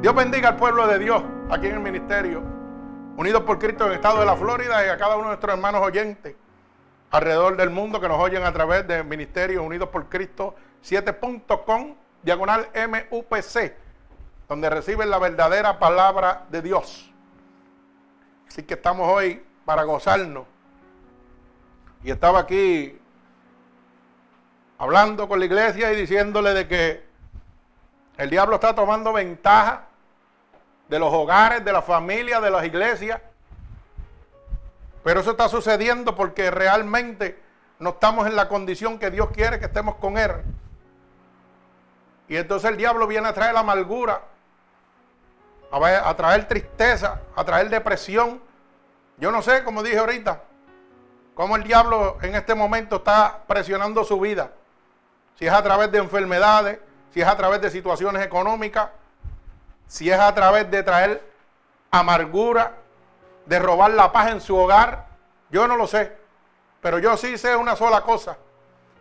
Dios bendiga al pueblo de Dios aquí en el ministerio, unidos por Cristo en el estado de la Florida y a cada uno de nuestros hermanos oyentes alrededor del mundo que nos oyen a través de Ministerio Unidos por Cristo 7.com, diagonal MUPC, donde reciben la verdadera palabra de Dios. Así que estamos hoy para gozarnos. Y estaba aquí hablando con la iglesia y diciéndole de que el diablo está tomando ventaja de los hogares, de la familia, de las iglesias. Pero eso está sucediendo porque realmente no estamos en la condición que Dios quiere que estemos con Él. Y entonces el diablo viene a traer amargura, a traer tristeza, a traer depresión. Yo no sé, como dije ahorita, cómo el diablo en este momento está presionando su vida. Si es a través de enfermedades, si es a través de situaciones económicas, si es a través de traer amargura, de robar la paz en su hogar, yo no lo sé. Pero yo sí sé una sola cosa,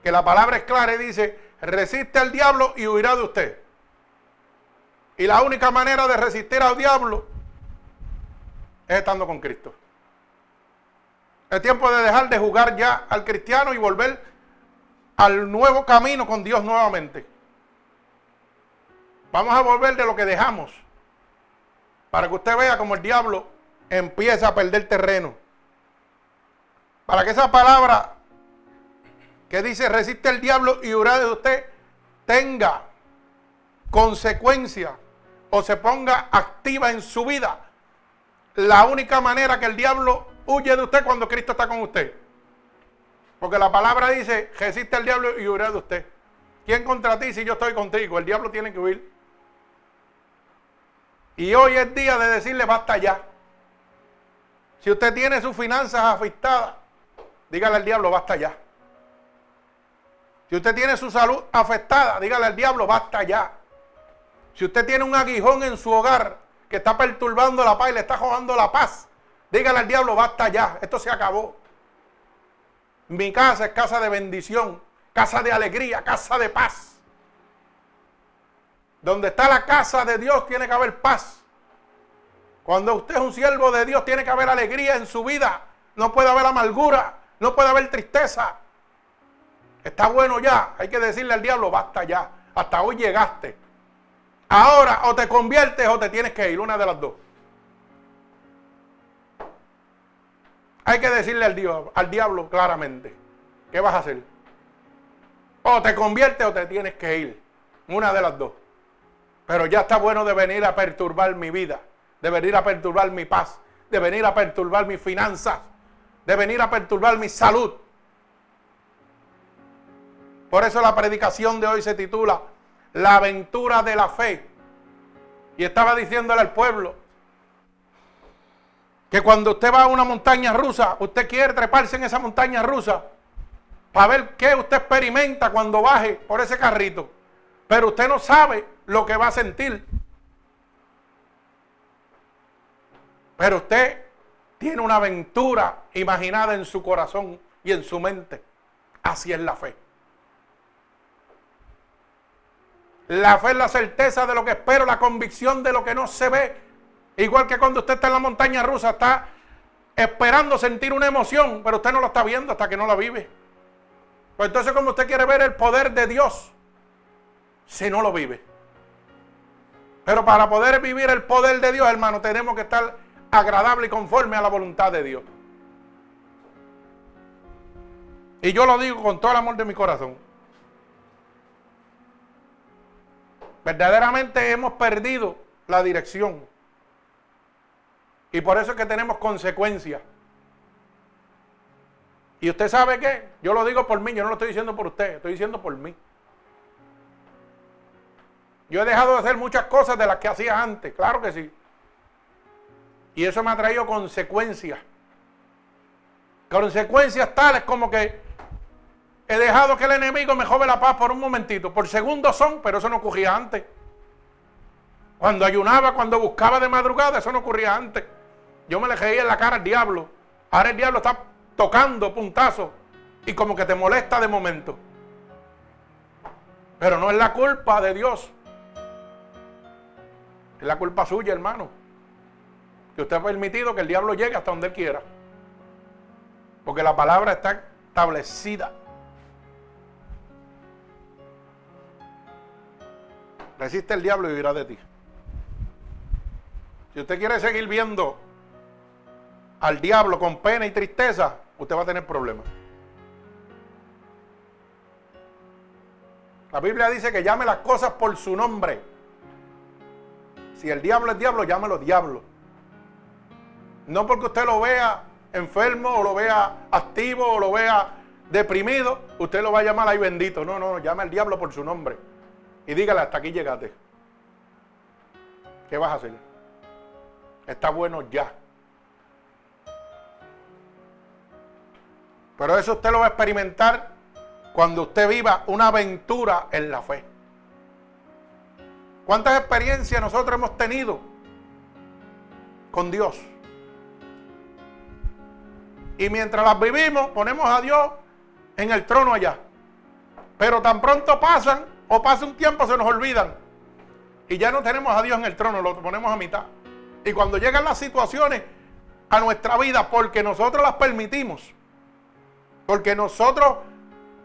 que la palabra es clara y dice, resiste al diablo y huirá de usted. Y la única manera de resistir al diablo es estando con Cristo. Es tiempo de dejar de jugar ya al cristiano y volver al nuevo camino con Dios nuevamente. Vamos a volver de lo que dejamos. Para que usted vea cómo el diablo empieza a perder terreno. Para que esa palabra que dice resiste el diablo y huirá de usted tenga consecuencia o se ponga activa en su vida. La única manera que el diablo huye de usted cuando Cristo está con usted. Porque la palabra dice, resiste el diablo y huirá de usted. ¿Quién contra ti si yo estoy contigo? El diablo tiene que huir. Y hoy es día de decirle basta ya. Si usted tiene sus finanzas afectadas, dígale al diablo basta ya. Si usted tiene su salud afectada, dígale al diablo basta ya. Si usted tiene un aguijón en su hogar que está perturbando la paz y le está jugando la paz, dígale al diablo basta ya. Esto se acabó. Mi casa es casa de bendición, casa de alegría, casa de paz. Donde está la casa de Dios tiene que haber paz. Cuando usted es un siervo de Dios tiene que haber alegría en su vida. No puede haber amargura, no puede haber tristeza. Está bueno ya. Hay que decirle al diablo, basta ya. Hasta hoy llegaste. Ahora o te conviertes o te tienes que ir, una de las dos. Hay que decirle al diablo, al diablo claramente, ¿qué vas a hacer? O te conviertes o te tienes que ir, una de las dos. Pero ya está bueno de venir a perturbar mi vida, de venir a perturbar mi paz, de venir a perturbar mis finanzas, de venir a perturbar mi salud. Por eso la predicación de hoy se titula La aventura de la fe. Y estaba diciéndole al pueblo que cuando usted va a una montaña rusa, usted quiere treparse en esa montaña rusa para ver qué usted experimenta cuando baje por ese carrito. Pero usted no sabe lo que va a sentir. Pero usted tiene una aventura imaginada en su corazón y en su mente. Así es la fe. La fe es la certeza de lo que espero, la convicción de lo que no se ve. Igual que cuando usted está en la montaña rusa, está esperando sentir una emoción, pero usted no la está viendo hasta que no la vive. Pues entonces, como usted quiere ver el poder de Dios, si no lo vive. Pero para poder vivir el poder de Dios, hermano, tenemos que estar agradable y conforme a la voluntad de Dios. Y yo lo digo con todo el amor de mi corazón. Verdaderamente hemos perdido la dirección. Y por eso es que tenemos consecuencias. Y usted sabe qué, yo lo digo por mí, yo no lo estoy diciendo por usted, estoy diciendo por mí. Yo he dejado de hacer muchas cosas de las que hacía antes, claro que sí. Y eso me ha traído consecuencias. Consecuencias tales como que he dejado que el enemigo me jove la paz por un momentito. Por segundos son, pero eso no ocurría antes. Cuando ayunaba, cuando buscaba de madrugada, eso no ocurría antes. Yo me le reía en la cara al diablo. Ahora el diablo está tocando puntazos y como que te molesta de momento. Pero no es la culpa de Dios. Es la culpa suya, hermano. Que usted ha permitido que el diablo llegue hasta donde él quiera. Porque la palabra está establecida. Resiste el diablo y vivirá de ti. Si usted quiere seguir viendo al diablo con pena y tristeza, usted va a tener problemas. La Biblia dice que llame las cosas por su nombre. Si el diablo es diablo, llámelo diablo. No porque usted lo vea enfermo o lo vea activo o lo vea deprimido, usted lo va a llamar ahí bendito. No, no, llame al diablo por su nombre. Y dígale, hasta aquí llegaste. ¿Qué vas a hacer? Está bueno ya. Pero eso usted lo va a experimentar cuando usted viva una aventura en la fe. ¿Cuántas experiencias nosotros hemos tenido con Dios? Y mientras las vivimos, ponemos a Dios en el trono allá. Pero tan pronto pasan o pasa un tiempo, se nos olvidan. Y ya no tenemos a Dios en el trono, lo ponemos a mitad. Y cuando llegan las situaciones a nuestra vida, porque nosotros las permitimos, porque nosotros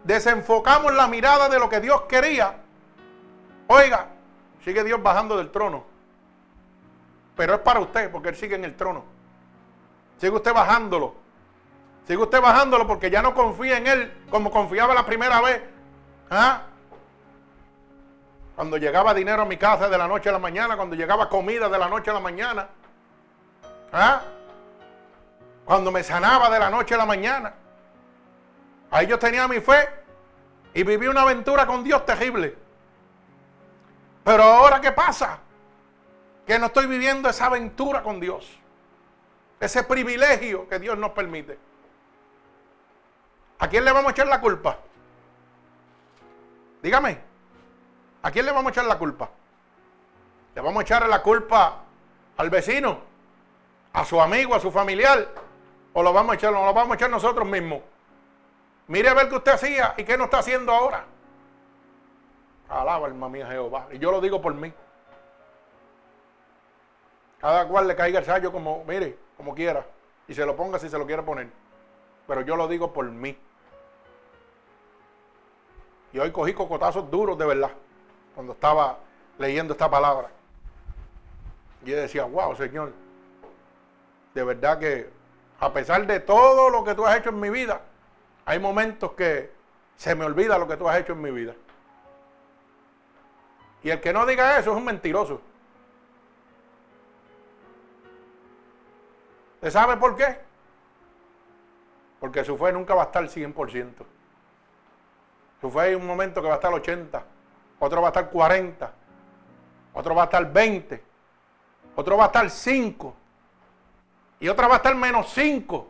desenfocamos la mirada de lo que Dios quería, oiga, sigue Dios bajando del trono. Pero es para usted, porque Él sigue en el trono. Sigue usted bajándolo. Sigue usted bajándolo porque ya no confía en Él como confiaba la primera vez. ¿Ah? Cuando llegaba dinero a mi casa de la noche a la mañana, cuando llegaba comida de la noche a la mañana. ¿Ah? Cuando me sanaba de la noche a la mañana. Ahí yo tenía mi fe y viví una aventura con Dios terrible. Pero ahora, ¿qué pasa? Que no estoy viviendo esa aventura con Dios. Ese privilegio que Dios nos permite. ¿A quién le vamos a echar la culpa? Dígame. ¿A quién le vamos a echar la culpa? ¿Le vamos a echar la culpa al vecino? ¿A su amigo? ¿A su familiar? ¿O lo vamos a echar, lo vamos a echar nosotros mismos? Mire a ver qué usted hacía y qué no está haciendo ahora. Alaba, alma mía, Jehová. Y yo lo digo por mí. Cada cual le caiga el sallo como, mire, como quiera. Y se lo ponga si se lo quiere poner. Pero yo lo digo por mí. Y hoy cogí cocotazos duros de verdad. Cuando estaba leyendo esta palabra. Y yo decía, wow, Señor. De verdad que a pesar de todo lo que tú has hecho en mi vida, hay momentos que se me olvida lo que tú has hecho en mi vida. Y el que no diga eso es un mentiroso. ¿Usted sabe por qué? Porque su fe nunca va a estar al 100%. Su fe hay un momento que va a estar al 80, otro va a estar 40, otro va a estar 20, otro va a estar 5 y otra va a estar menos 5.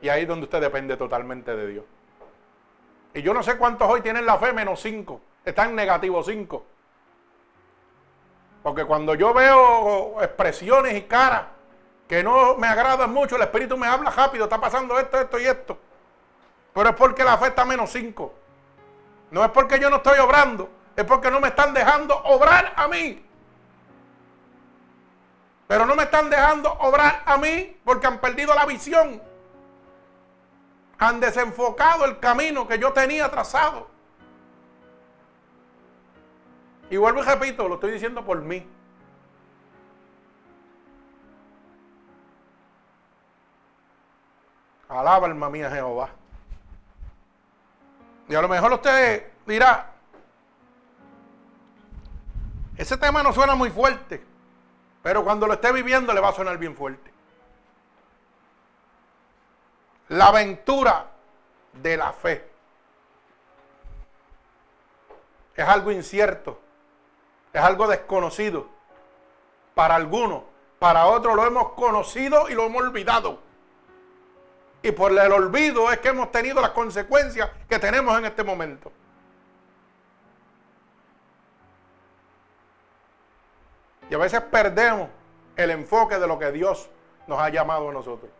Y ahí es donde usted depende totalmente de Dios. Y yo no sé cuántos hoy tienen la fe menos 5. Están negativo 5. Porque cuando yo veo expresiones y caras que no me agradan mucho, el Espíritu me habla rápido, está pasando esto, esto y esto. Pero es porque la fe está menos 5. No es porque yo no estoy obrando, es porque no me están dejando obrar a mí. Pero no me están dejando obrar a mí porque han perdido la visión han desenfocado el camino que yo tenía trazado. Y vuelvo y repito, lo estoy diciendo por mí. Alaba alma mía Jehová. Y a lo mejor usted dirá, ese tema no suena muy fuerte, pero cuando lo esté viviendo le va a sonar bien fuerte. la aventura de la fe. Es algo incierto, es algo desconocido. Para algunos, para otros lo hemos conocido y lo hemos olvidado. Y por el olvido es que hemos tenido las consecuencias que tenemos en este momento. Y a veces perdemos el enfoque de lo que Dios nos ha llamado a nosotros.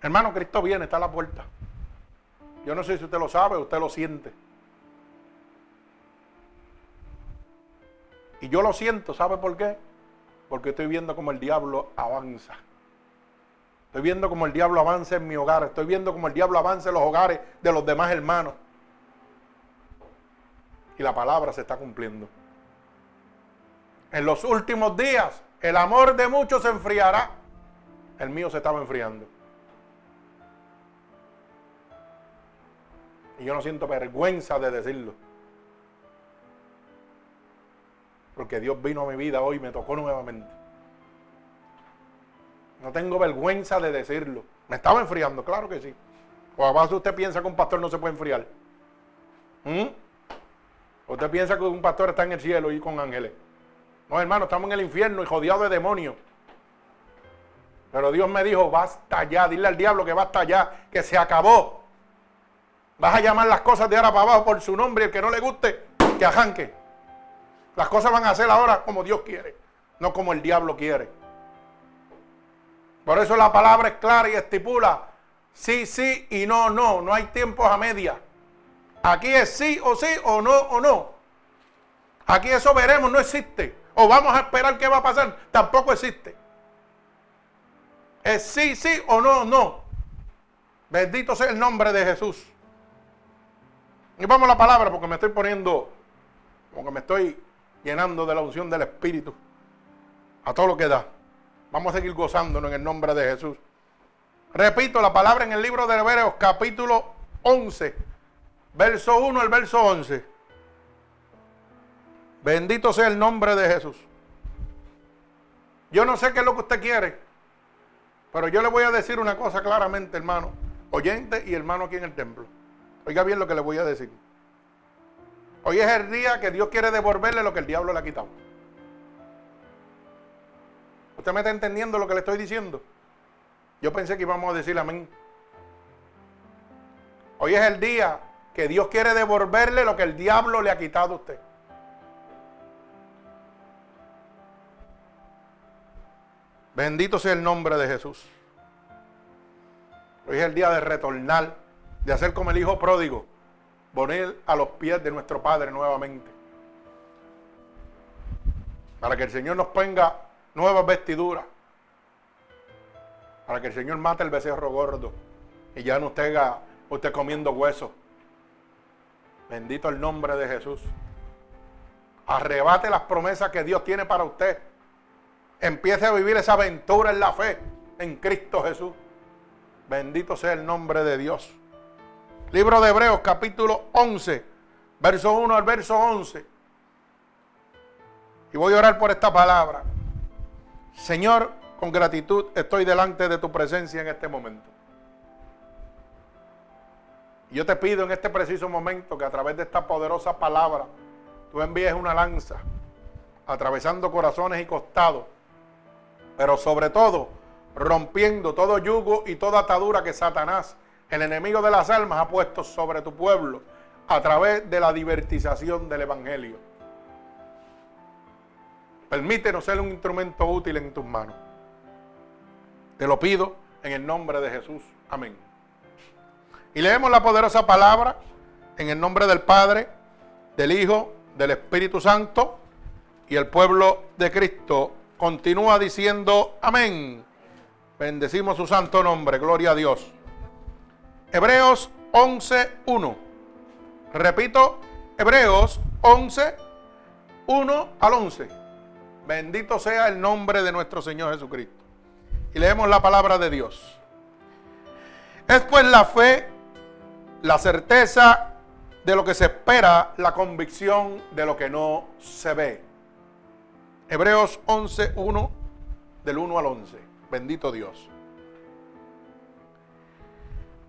Hermano, Cristo viene, está a la puerta. Yo no sé si usted lo sabe, usted lo siente. Y yo lo siento, ¿sabe por qué? Porque estoy viendo como el diablo avanza. Estoy viendo como el diablo avanza en mi hogar. Estoy viendo como el diablo avanza en los hogares de los demás hermanos. Y la palabra se está cumpliendo. En los últimos días, el amor de muchos se enfriará. El mío se estaba enfriando. Y yo no siento vergüenza de decirlo. Porque Dios vino a mi vida hoy y me tocó nuevamente. No tengo vergüenza de decirlo. Me estaba enfriando, claro que sí. O además usted piensa que un pastor no se puede enfriar. ¿Mm? Usted piensa que un pastor está en el cielo y con ángeles. No, hermano, estamos en el infierno y jodidos de demonios. Pero Dios me dijo, basta ya, dile al diablo que basta ya, que se acabó. Vas a llamar las cosas de ahora para abajo por su nombre el que no le guste, que ajanque. Las cosas van a ser ahora como Dios quiere, no como el diablo quiere. Por eso la palabra es clara y estipula sí, sí y no, no. No hay tiempos a media. Aquí es sí o sí o no o no. Aquí eso veremos, no existe. O vamos a esperar qué va a pasar, tampoco existe. Es sí, sí o no, no. Bendito sea el nombre de Jesús. Y vamos a la palabra porque me estoy poniendo, porque me estoy llenando de la unción del Espíritu. A todo lo que da. Vamos a seguir gozándonos en el nombre de Jesús. Repito la palabra en el libro de Hebreos capítulo 11, verso 1 al verso 11. Bendito sea el nombre de Jesús. Yo no sé qué es lo que usted quiere, pero yo le voy a decir una cosa claramente, hermano, oyente y hermano aquí en el templo. Oiga bien lo que le voy a decir. Hoy es el día que Dios quiere devolverle lo que el diablo le ha quitado. ¿Usted me está entendiendo lo que le estoy diciendo? Yo pensé que íbamos a decir amén. Hoy es el día que Dios quiere devolverle lo que el diablo le ha quitado a usted. Bendito sea el nombre de Jesús. Hoy es el día de retornar, de hacer como el hijo pródigo, poner a los pies de nuestro Padre nuevamente. Para que el Señor nos ponga nuevas vestiduras. Para que el Señor mate el becerro gordo y ya no esté usted comiendo hueso. Bendito el nombre de Jesús. Arrebate las promesas que Dios tiene para usted. Empiece a vivir esa aventura en la fe en Cristo Jesús. Bendito sea el nombre de Dios. Libro de Hebreos capítulo 11, verso 1 al verso 11. Y voy a orar por esta palabra. Señor, con gratitud estoy delante de tu presencia en este momento. Yo te pido en este preciso momento que a través de esta poderosa palabra tú envíes una lanza atravesando corazones y costados, pero sobre todo rompiendo todo yugo y toda atadura que Satanás, el enemigo de las almas, ha puesto sobre tu pueblo a través de la divertización del Evangelio. Permítenos ser un instrumento útil en tus manos. Te lo pido en el nombre de Jesús. Amén. Y leemos la poderosa palabra en el nombre del Padre, del Hijo, del Espíritu Santo y el pueblo de Cristo continúa diciendo amén. Bendecimos su santo nombre, gloria a Dios. Hebreos 11.1. Repito, Hebreos 11, 1 al 11. Bendito sea el nombre de nuestro Señor Jesucristo. Y leemos la palabra de Dios. Es pues la fe, la certeza de lo que se espera, la convicción de lo que no se ve. Hebreos 11, 1, del 1 al 11. Bendito Dios.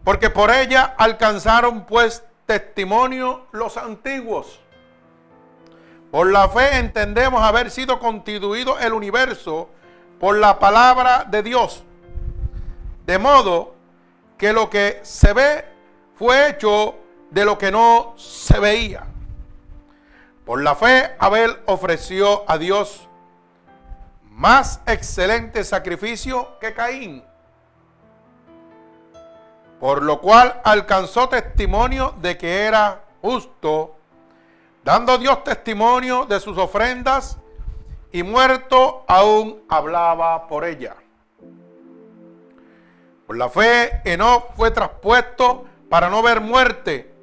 Porque por ella alcanzaron pues testimonio los antiguos. Por la fe entendemos haber sido constituido el universo por la palabra de Dios. De modo que lo que se ve fue hecho de lo que no se veía. Por la fe Abel ofreció a Dios más excelente sacrificio que Caín. Por lo cual alcanzó testimonio de que era justo dando Dios testimonio de sus ofrendas y muerto aún hablaba por ella. Por la fe, Enoch fue traspuesto para no ver muerte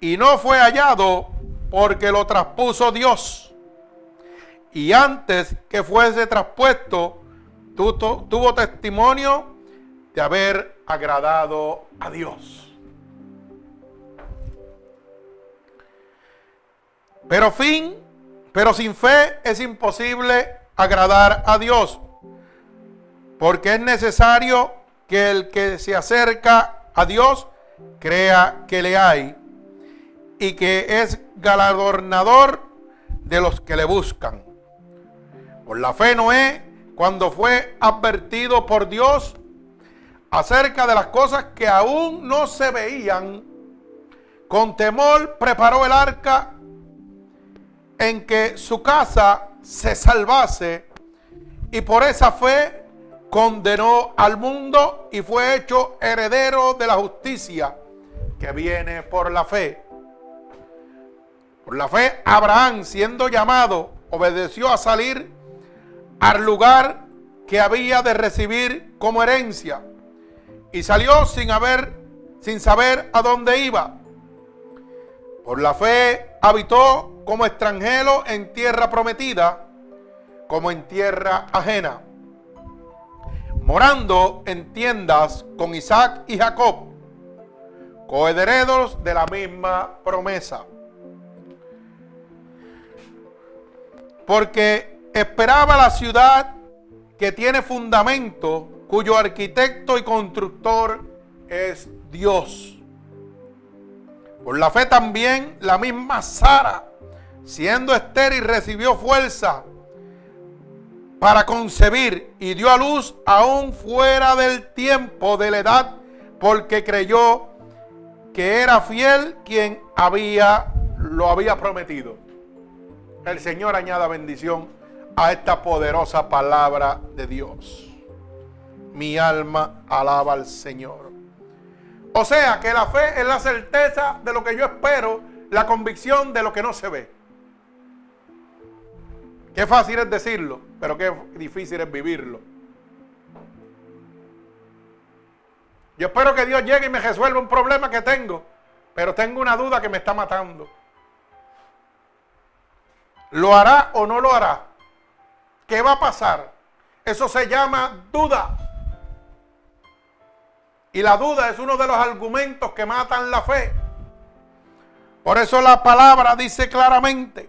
y no fue hallado porque lo traspuso Dios. Y antes que fuese traspuesto, tuvo testimonio de haber agradado a Dios. Pero fin, pero sin fe es imposible agradar a Dios, porque es necesario que el que se acerca a Dios crea que le hay y que es galardonador de los que le buscan. Por la fe Noé, cuando fue advertido por Dios acerca de las cosas que aún no se veían, con temor preparó el arca en que su casa se salvase y por esa fe condenó al mundo y fue hecho heredero de la justicia que viene por la fe. Por la fe, Abraham, siendo llamado, obedeció a salir al lugar que había de recibir como herencia y salió sin haber sin saber a dónde iba. Por la fe habitó como extranjero en tierra prometida, como en tierra ajena, morando en tiendas con Isaac y Jacob, coherederos de la misma promesa. porque esperaba la ciudad que tiene fundamento, cuyo arquitecto y constructor es Dios. Por la fe también la misma Sara, siendo estéril, recibió fuerza para concebir y dio a luz aún fuera del tiempo de la edad, porque creyó que era fiel quien había lo había prometido el Señor añada bendición a esta poderosa palabra de Dios. Mi alma alaba al Señor. O sea que la fe es la certeza de lo que yo espero, la convicción de lo que no se ve. Qué fácil es decirlo, pero qué difícil es vivirlo. Yo espero que Dios llegue y me resuelva un problema que tengo, pero tengo una duda que me está matando. ¿Lo hará o no lo hará? ¿Qué va a pasar? Eso se llama duda. Y la duda es uno de los argumentos que matan la fe. Por eso la palabra dice claramente,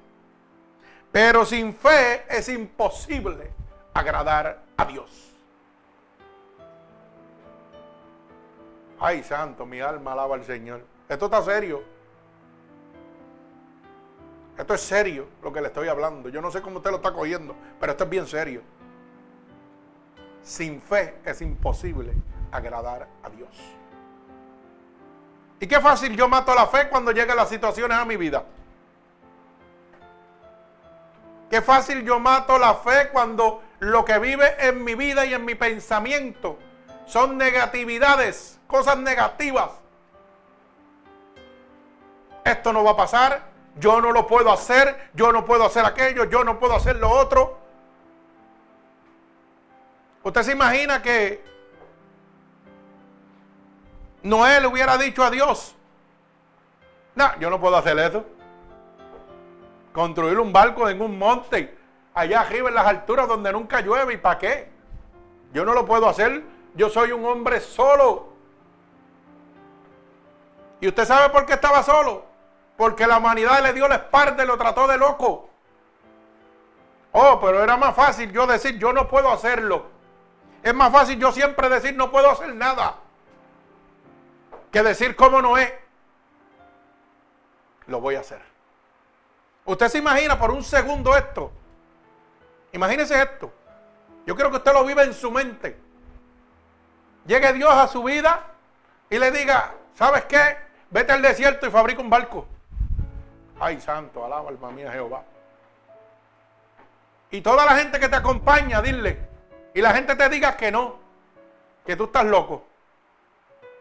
pero sin fe es imposible agradar a Dios. Ay, santo, mi alma alaba al Señor. Esto está serio. Esto es serio lo que le estoy hablando. Yo no sé cómo usted lo está cogiendo, pero esto es bien serio. Sin fe es imposible agradar a Dios. Y qué fácil yo mato la fe cuando llegan las situaciones a mi vida. Qué fácil yo mato la fe cuando lo que vive en mi vida y en mi pensamiento son negatividades, cosas negativas. Esto no va a pasar, yo no lo puedo hacer, yo no puedo hacer aquello, yo no puedo hacer lo otro. Usted se imagina que Noé le hubiera dicho a Dios, no, yo no puedo hacer eso. Construir un barco en un monte, allá arriba en las alturas donde nunca llueve, ¿y para qué? Yo no lo puedo hacer, yo soy un hombre solo. ¿Y usted sabe por qué estaba solo? porque la humanidad le dio la espalda y lo trató de loco. Oh, pero era más fácil yo decir, yo no puedo hacerlo. Es más fácil yo siempre decir, no puedo hacer nada. Que decir cómo no es. Lo voy a hacer. Usted se imagina por un segundo esto. Imagínese esto. Yo quiero que usted lo viva en su mente. Llegue Dios a su vida y le diga, ¿sabes qué? Vete al desierto y fabrica un barco. Ay, santo, alaba alma mía Jehová. Y toda la gente que te acompaña, dile. Y la gente te diga que no, que tú estás loco.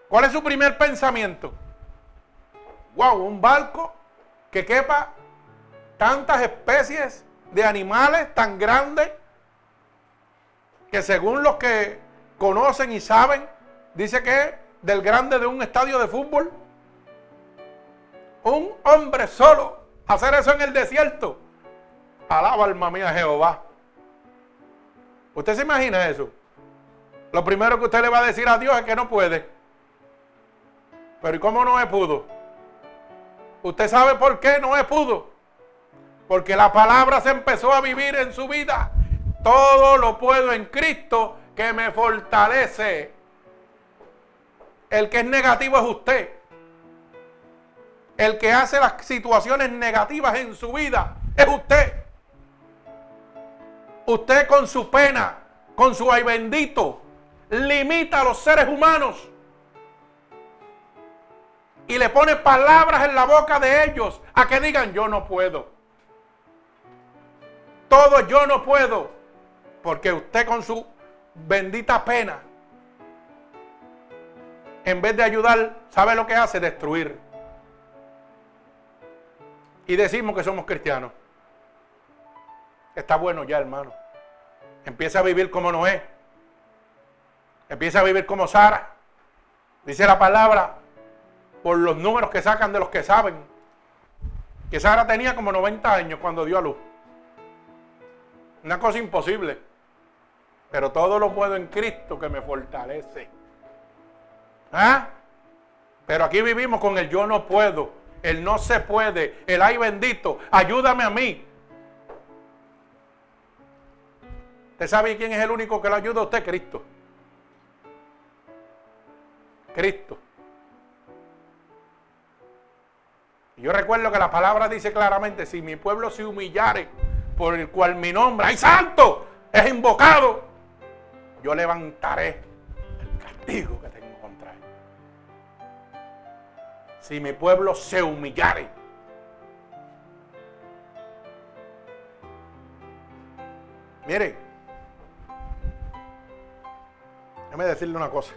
¿Cuál es su primer pensamiento? Wow, un barco que quepa tantas especies de animales tan grandes que según los que conocen y saben, dice que es del grande de un estadio de fútbol. Un hombre solo hacer eso en el desierto. Alaba alma mía Jehová. ¿Usted se imagina eso? Lo primero que usted le va a decir a Dios es que no puede. Pero ¿y cómo no es pudo? ¿Usted sabe por qué no es pudo? Porque la palabra se empezó a vivir en su vida. Todo lo puedo en Cristo que me fortalece. El que es negativo es usted. El que hace las situaciones negativas en su vida es usted. Usted con su pena, con su ay bendito, limita a los seres humanos y le pone palabras en la boca de ellos a que digan yo no puedo. Todo yo no puedo. Porque usted con su bendita pena, en vez de ayudar, ¿sabe lo que hace? Destruir. Y decimos que somos cristianos. Está bueno ya, hermano. Empieza a vivir como Noé. Empieza a vivir como Sara. Dice la palabra, por los números que sacan de los que saben, que Sara tenía como 90 años cuando dio a luz. Una cosa imposible. Pero todo lo puedo en Cristo que me fortalece. ¿Ah? Pero aquí vivimos con el yo no puedo, el no se puede, el ay bendito, ayúdame a mí. ¿Usted sabe quién es el único que lo ayuda a usted? Cristo. Cristo. Yo recuerdo que la palabra dice claramente, si mi pueblo se humillare por el cual mi nombre, ¡ay santo! Es invocado. Yo levantaré el castigo que tengo contra él. Si mi pueblo se humillare. Mire, déjame decirle una cosa.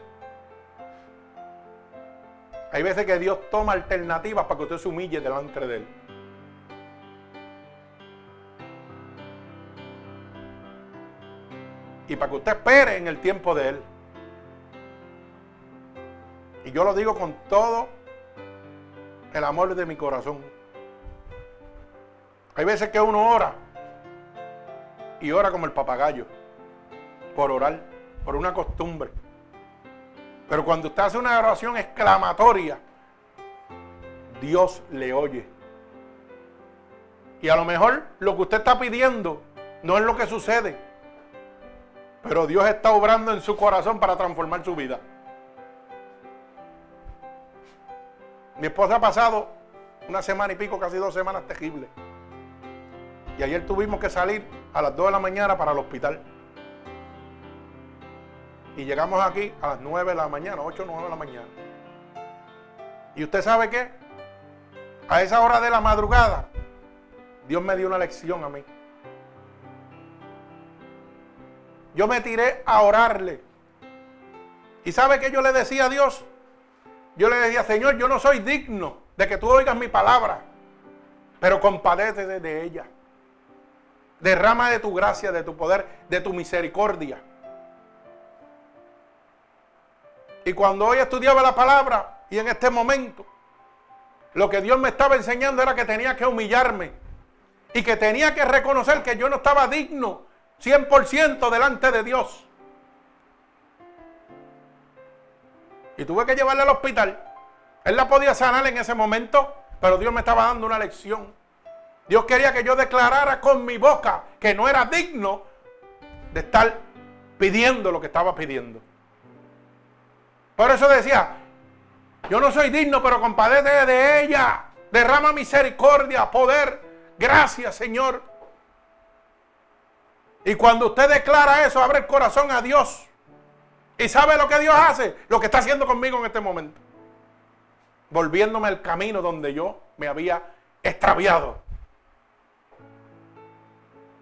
Hay veces que Dios toma alternativas para que usted se humille delante de Él. Y para que usted espere en el tiempo de Él. Y yo lo digo con todo el amor de mi corazón. Hay veces que uno ora y ora como el papagayo, por orar, por una costumbre. Pero cuando usted hace una oración exclamatoria, Dios le oye. Y a lo mejor lo que usted está pidiendo no es lo que sucede. Pero Dios está obrando en su corazón para transformar su vida. Mi esposa ha pasado una semana y pico, casi dos semanas terribles. Y ayer tuvimos que salir a las 2 de la mañana para el hospital. Y llegamos aquí a las 9 de la mañana, 8 o 9 de la mañana. ¿Y usted sabe qué? A esa hora de la madrugada, Dios me dio una lección a mí. Yo me tiré a orarle. ¿Y sabe qué yo le decía a Dios? Yo le decía, Señor, yo no soy digno de que tú oigas mi palabra, pero compadece de ella. Derrama de tu gracia, de tu poder, de tu misericordia. Y cuando hoy estudiaba la palabra y en este momento, lo que Dios me estaba enseñando era que tenía que humillarme y que tenía que reconocer que yo no estaba digno 100% delante de Dios. Y tuve que llevarla al hospital. Él la podía sanar en ese momento, pero Dios me estaba dando una lección. Dios quería que yo declarara con mi boca que no era digno de estar pidiendo lo que estaba pidiendo. Por eso decía, yo no soy digno, pero compadece de ella. Derrama misericordia, poder. Gracias, Señor. Y cuando usted declara eso, abre el corazón a Dios. ¿Y sabe lo que Dios hace? Lo que está haciendo conmigo en este momento. Volviéndome al camino donde yo me había extraviado.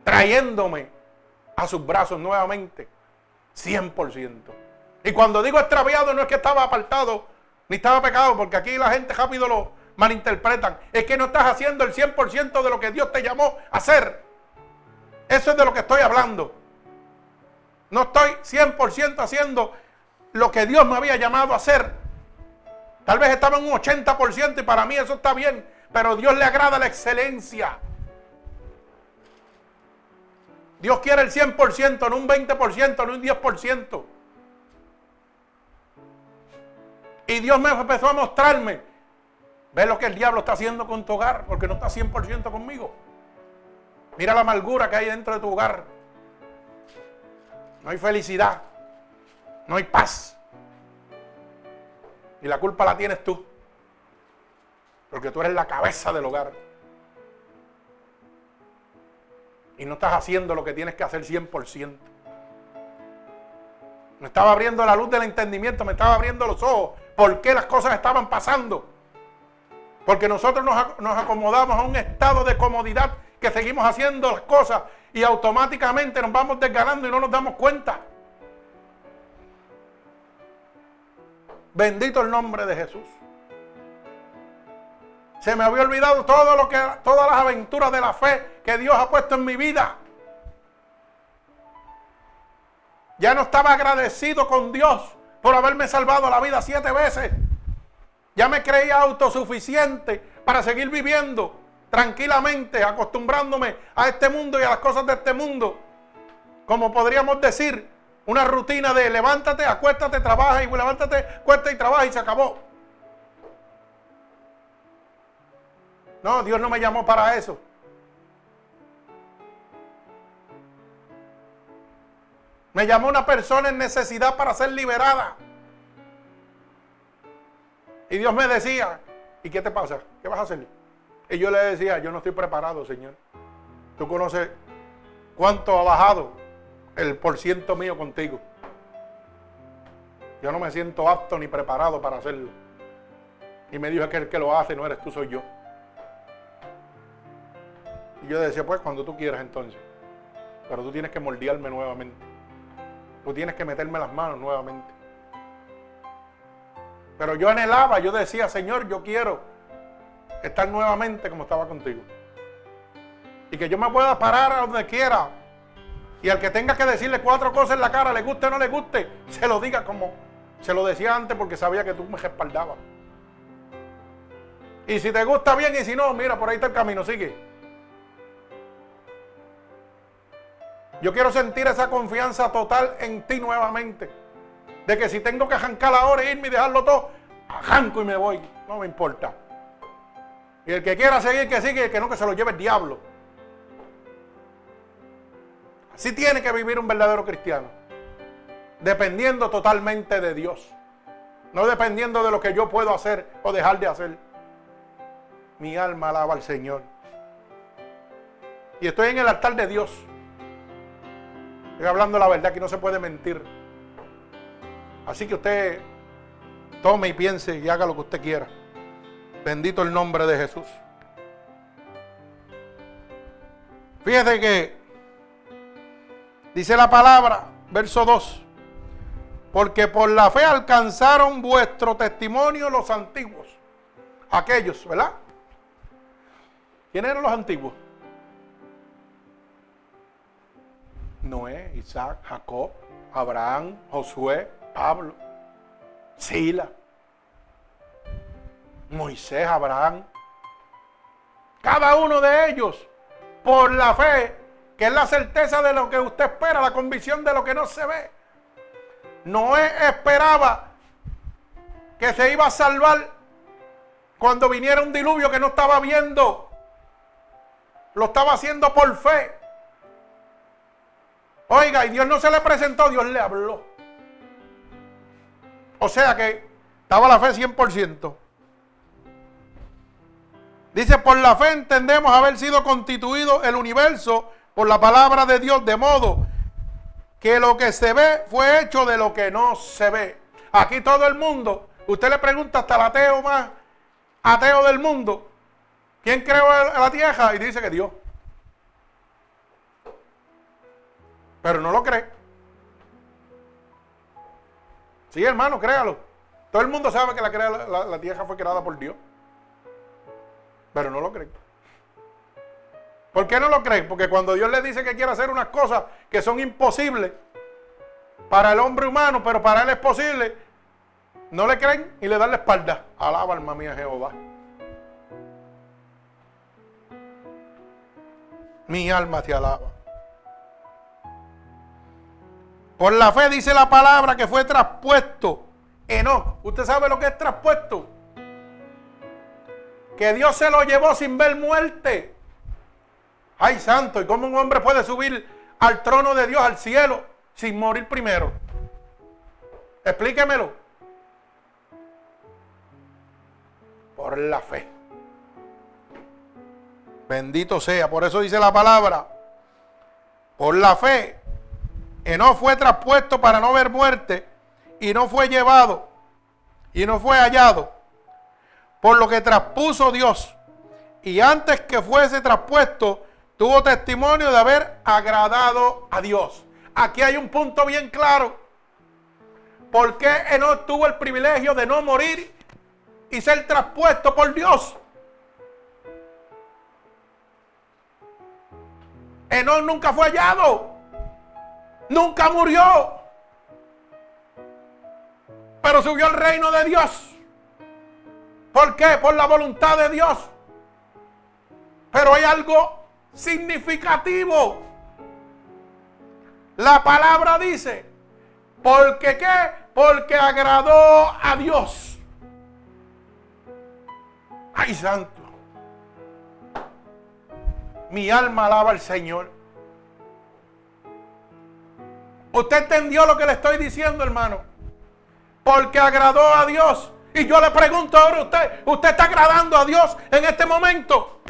Trayéndome a sus brazos nuevamente. 100%. Y cuando digo extraviado no es que estaba apartado ni estaba pecado, porque aquí la gente rápido lo malinterpretan. Es que no estás haciendo el 100% de lo que Dios te llamó a hacer. Eso es de lo que estoy hablando. No estoy 100% haciendo lo que Dios me había llamado a hacer. Tal vez estaba en un 80% y para mí eso está bien, pero Dios le agrada la excelencia. Dios quiere el 100%, no un 20%, no un 10%. Y Dios me empezó a mostrarme, ve lo que el diablo está haciendo con tu hogar, porque no está 100% conmigo. Mira la amargura que hay dentro de tu hogar. No hay felicidad, no hay paz. Y la culpa la tienes tú, porque tú eres la cabeza del hogar. y no estás haciendo lo que tienes que hacer 100%. Me estaba abriendo la luz del entendimiento, me estaba abriendo los ojos. ¿Por qué las cosas estaban pasando? Porque nosotros nos, acomodamos a un estado de comodidad que seguimos haciendo las cosas y automáticamente nos vamos desganando y no nos damos cuenta. Bendito el nombre de Jesús. Se me había olvidado todo lo que, todas las aventuras de la fe que Dios ha puesto en mi vida. Ya no estaba agradecido con Dios por haberme salvado la vida siete veces. Ya me creía autosuficiente para seguir viviendo tranquilamente, acostumbrándome a este mundo y a las cosas de este mundo. Como podríamos decir, una rutina de levántate, acuéstate, trabaja y levántate, cuesta y trabaja y se acabó. No, Dios no me llamó para eso. Me llamó una persona en necesidad para ser liberada. Y Dios me decía, ¿y qué te pasa? ¿Qué vas a hacer? Y yo le decía, yo no estoy preparado, Señor. Tú conoces cuánto ha bajado el por ciento mío contigo. Yo no me siento apto ni preparado para hacerlo. Y me dijo que el que lo hace no eres tú, soy yo. Y yo decía, pues cuando tú quieras entonces. Pero tú tienes que moldearme nuevamente. Tú tienes que meterme las manos nuevamente. Pero yo anhelaba, yo decía, Señor, yo quiero estar nuevamente como estaba contigo. Y que yo me pueda parar a donde quiera. Y al que tenga que decirle cuatro cosas en la cara, le guste o no le guste, se lo diga como se lo decía antes porque sabía que tú me respaldabas. Y si te gusta bien y si no, mira, por ahí está el camino, sigue. Yo quiero sentir esa confianza total en ti nuevamente. De que si tengo que arrancar ahora e irme y dejarlo todo, arranco y me voy. No me importa. Y el que quiera seguir, que sigue, y el que no, que se lo lleve el diablo. Así tiene que vivir un verdadero cristiano. Dependiendo totalmente de Dios. No dependiendo de lo que yo puedo hacer o dejar de hacer. Mi alma alaba al Señor. Y estoy en el altar de Dios. Estoy hablando la verdad que no se puede mentir. Así que usted tome y piense y haga lo que usted quiera. Bendito el nombre de Jesús. Fíjese que dice la palabra, verso 2, porque por la fe alcanzaron vuestro testimonio los antiguos, aquellos, ¿verdad? ¿Quiénes eran los antiguos? Noé, Isaac, Jacob, Abraham, Josué, Pablo, Sila, Moisés, Abraham. Cada uno de ellos, por la fe, que es la certeza de lo que usted espera, la convicción de lo que no se ve. Noé esperaba que se iba a salvar cuando viniera un diluvio que no estaba viendo. Lo estaba haciendo por fe. Oiga, y Dios no se le presentó, Dios le habló. O sea que estaba la fe 100%. Dice, por la fe entendemos haber sido constituido el universo por la palabra de Dios, de modo que lo que se ve fue hecho de lo que no se ve. Aquí todo el mundo, usted le pregunta hasta el ateo más ateo del mundo, ¿quién creó la tierra? Y dice que Dios. Pero no lo cree. Sí, hermano, créalo. Todo el mundo sabe que la, tierra fue creada por Dios, pero no lo cree. ¿Por qué no lo creen? Porque cuando Dios le dice que quiere hacer unas cosas que son imposibles para el hombre humano, pero para él es posible, no le creen y le dan la espalda. Alaba alma mía Jehová. Mi alma te alaba. Por la fe dice la palabra que fue traspuesto. Enoch, ¿usted sabe lo que es traspuesto? Que Dios se lo llevó sin ver muerte. Ay, santo, ¿y cómo un hombre puede subir al trono de Dios, al cielo, sin morir primero? Explíquemelo. Por la fe. Bendito sea. Por eso dice la palabra. Por la fe. No fue traspuesto para no ver muerte. Y no fue llevado. Y no fue hallado. Por lo que traspuso Dios. Y antes que fuese traspuesto, tuvo testimonio de haber agradado a Dios. Aquí hay un punto bien claro. ¿Por qué Enoch tuvo el privilegio de no morir y ser traspuesto por Dios? Enoch nunca fue hallado. Nunca murió. Pero subió al reino de Dios. ¿Por qué? Por la voluntad de Dios. Pero hay algo significativo. La palabra dice, porque qué? Porque agradó a Dios. Ay, santo. Mi alma alaba al Señor. ¿Usted entendió lo que le estoy diciendo, hermano? Porque agradó a Dios. Y yo le pregunto ahora a usted, ¿usted está agradando a Dios en este momento?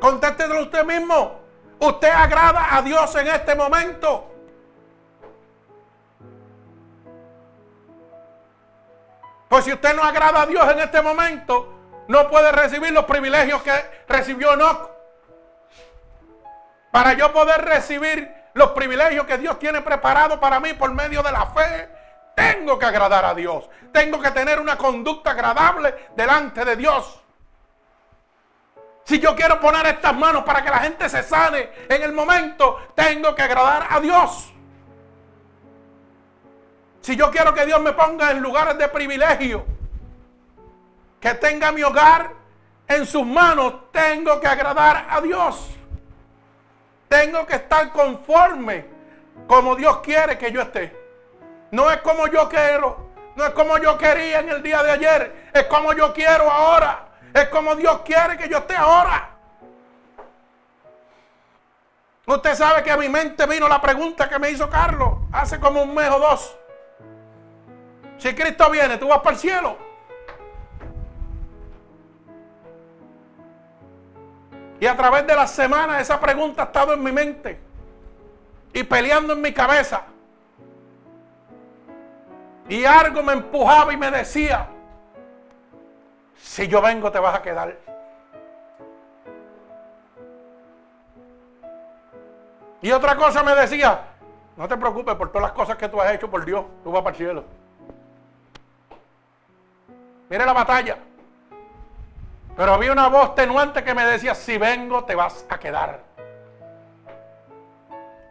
Contéstelo usted mismo. ¿Usted agrada a Dios en este momento? Pues si usted no agrada a Dios en este momento, no puede recibir los privilegios que recibió Enoch. Para yo poder recibir los privilegios que Dios tiene preparado para mí por medio de la fe, tengo que agradar a Dios. Tengo que tener una conducta agradable delante de Dios. Si yo quiero poner estas manos para que la gente se sane en el momento, tengo que agradar a Dios. Si yo quiero que Dios me ponga en lugares de privilegio, que tenga mi hogar en sus manos, tengo que agradar a Dios. Tengo que estar conforme como Dios quiere que yo esté. No es como yo quiero, no es como yo quería en el día de ayer, es como yo quiero ahora. Es como Dios quiere que yo esté ahora. Usted sabe que a mi mente vino la pregunta que me hizo Carlos hace como un mes o dos. Si Cristo viene, ¿tú vas para el cielo? Y a través de la semana esa pregunta ha estado en mi mente y peleando en mi cabeza. Y algo me empujaba y me decía, si yo vengo te vas a quedar. Y otra cosa me decía, no te preocupes por todas las cosas que tú has hecho por Dios, tú vas para el cielo. Mire la batalla. Pero había una voz tenuante que me decía, si vengo te vas a quedar.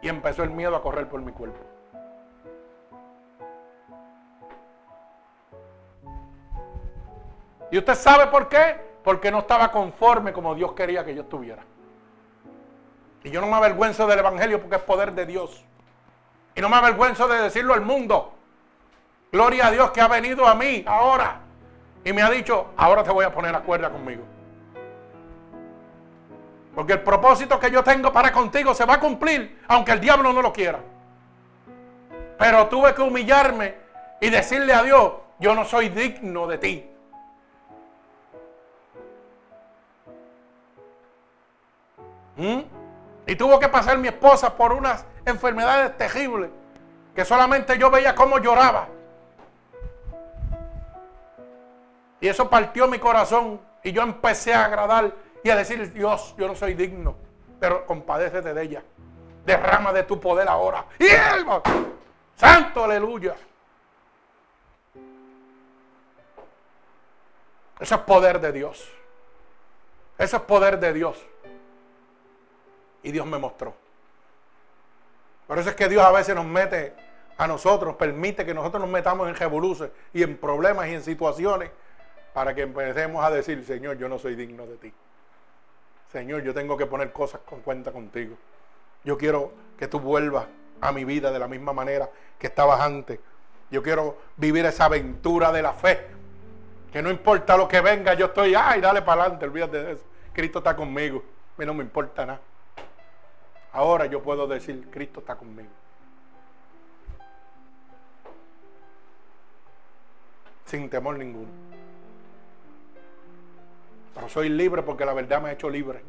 Y empezó el miedo a correr por mi cuerpo. ¿Y usted sabe por qué? Porque no estaba conforme como Dios quería que yo estuviera. Y yo no me avergüenzo del Evangelio porque es poder de Dios. Y no me avergüenzo de decirlo al mundo. Gloria a Dios que ha venido a mí ahora. Y me ha dicho, ahora te voy a poner a cuerda conmigo. Porque el propósito que yo tengo para contigo se va a cumplir, aunque el diablo no lo quiera. Pero tuve que humillarme y decirle a Dios, yo no soy digno de ti. ¿Mm? Y tuvo que pasar mi esposa por unas enfermedades terribles que solamente yo veía cómo lloraba. Y eso partió mi corazón y yo empecé a agradar y a decir, Dios, yo no soy digno, pero compadécete de ella. Derrama de tu poder ahora. Y santo, aleluya. Ese es poder de Dios. Eso es poder de Dios. Y Dios me mostró. Por eso es que Dios a veces nos mete a nosotros, permite que nosotros nos metamos en revoluciones y en problemas y en situaciones para que empecemos a decir, Señor, yo no soy digno de ti. Señor, yo tengo que poner cosas con cuenta contigo. Yo quiero que tú vuelvas a mi vida de la misma manera que estabas antes. Yo quiero vivir esa aventura de la fe. Que no importa lo que venga, yo estoy, ay, dale para adelante, olvídate de eso. Cristo está conmigo. A mí no me importa nada. Ahora yo puedo decir, Cristo está conmigo. Sin temor ninguno. Pero soy libre porque la verdad me ha hecho libre.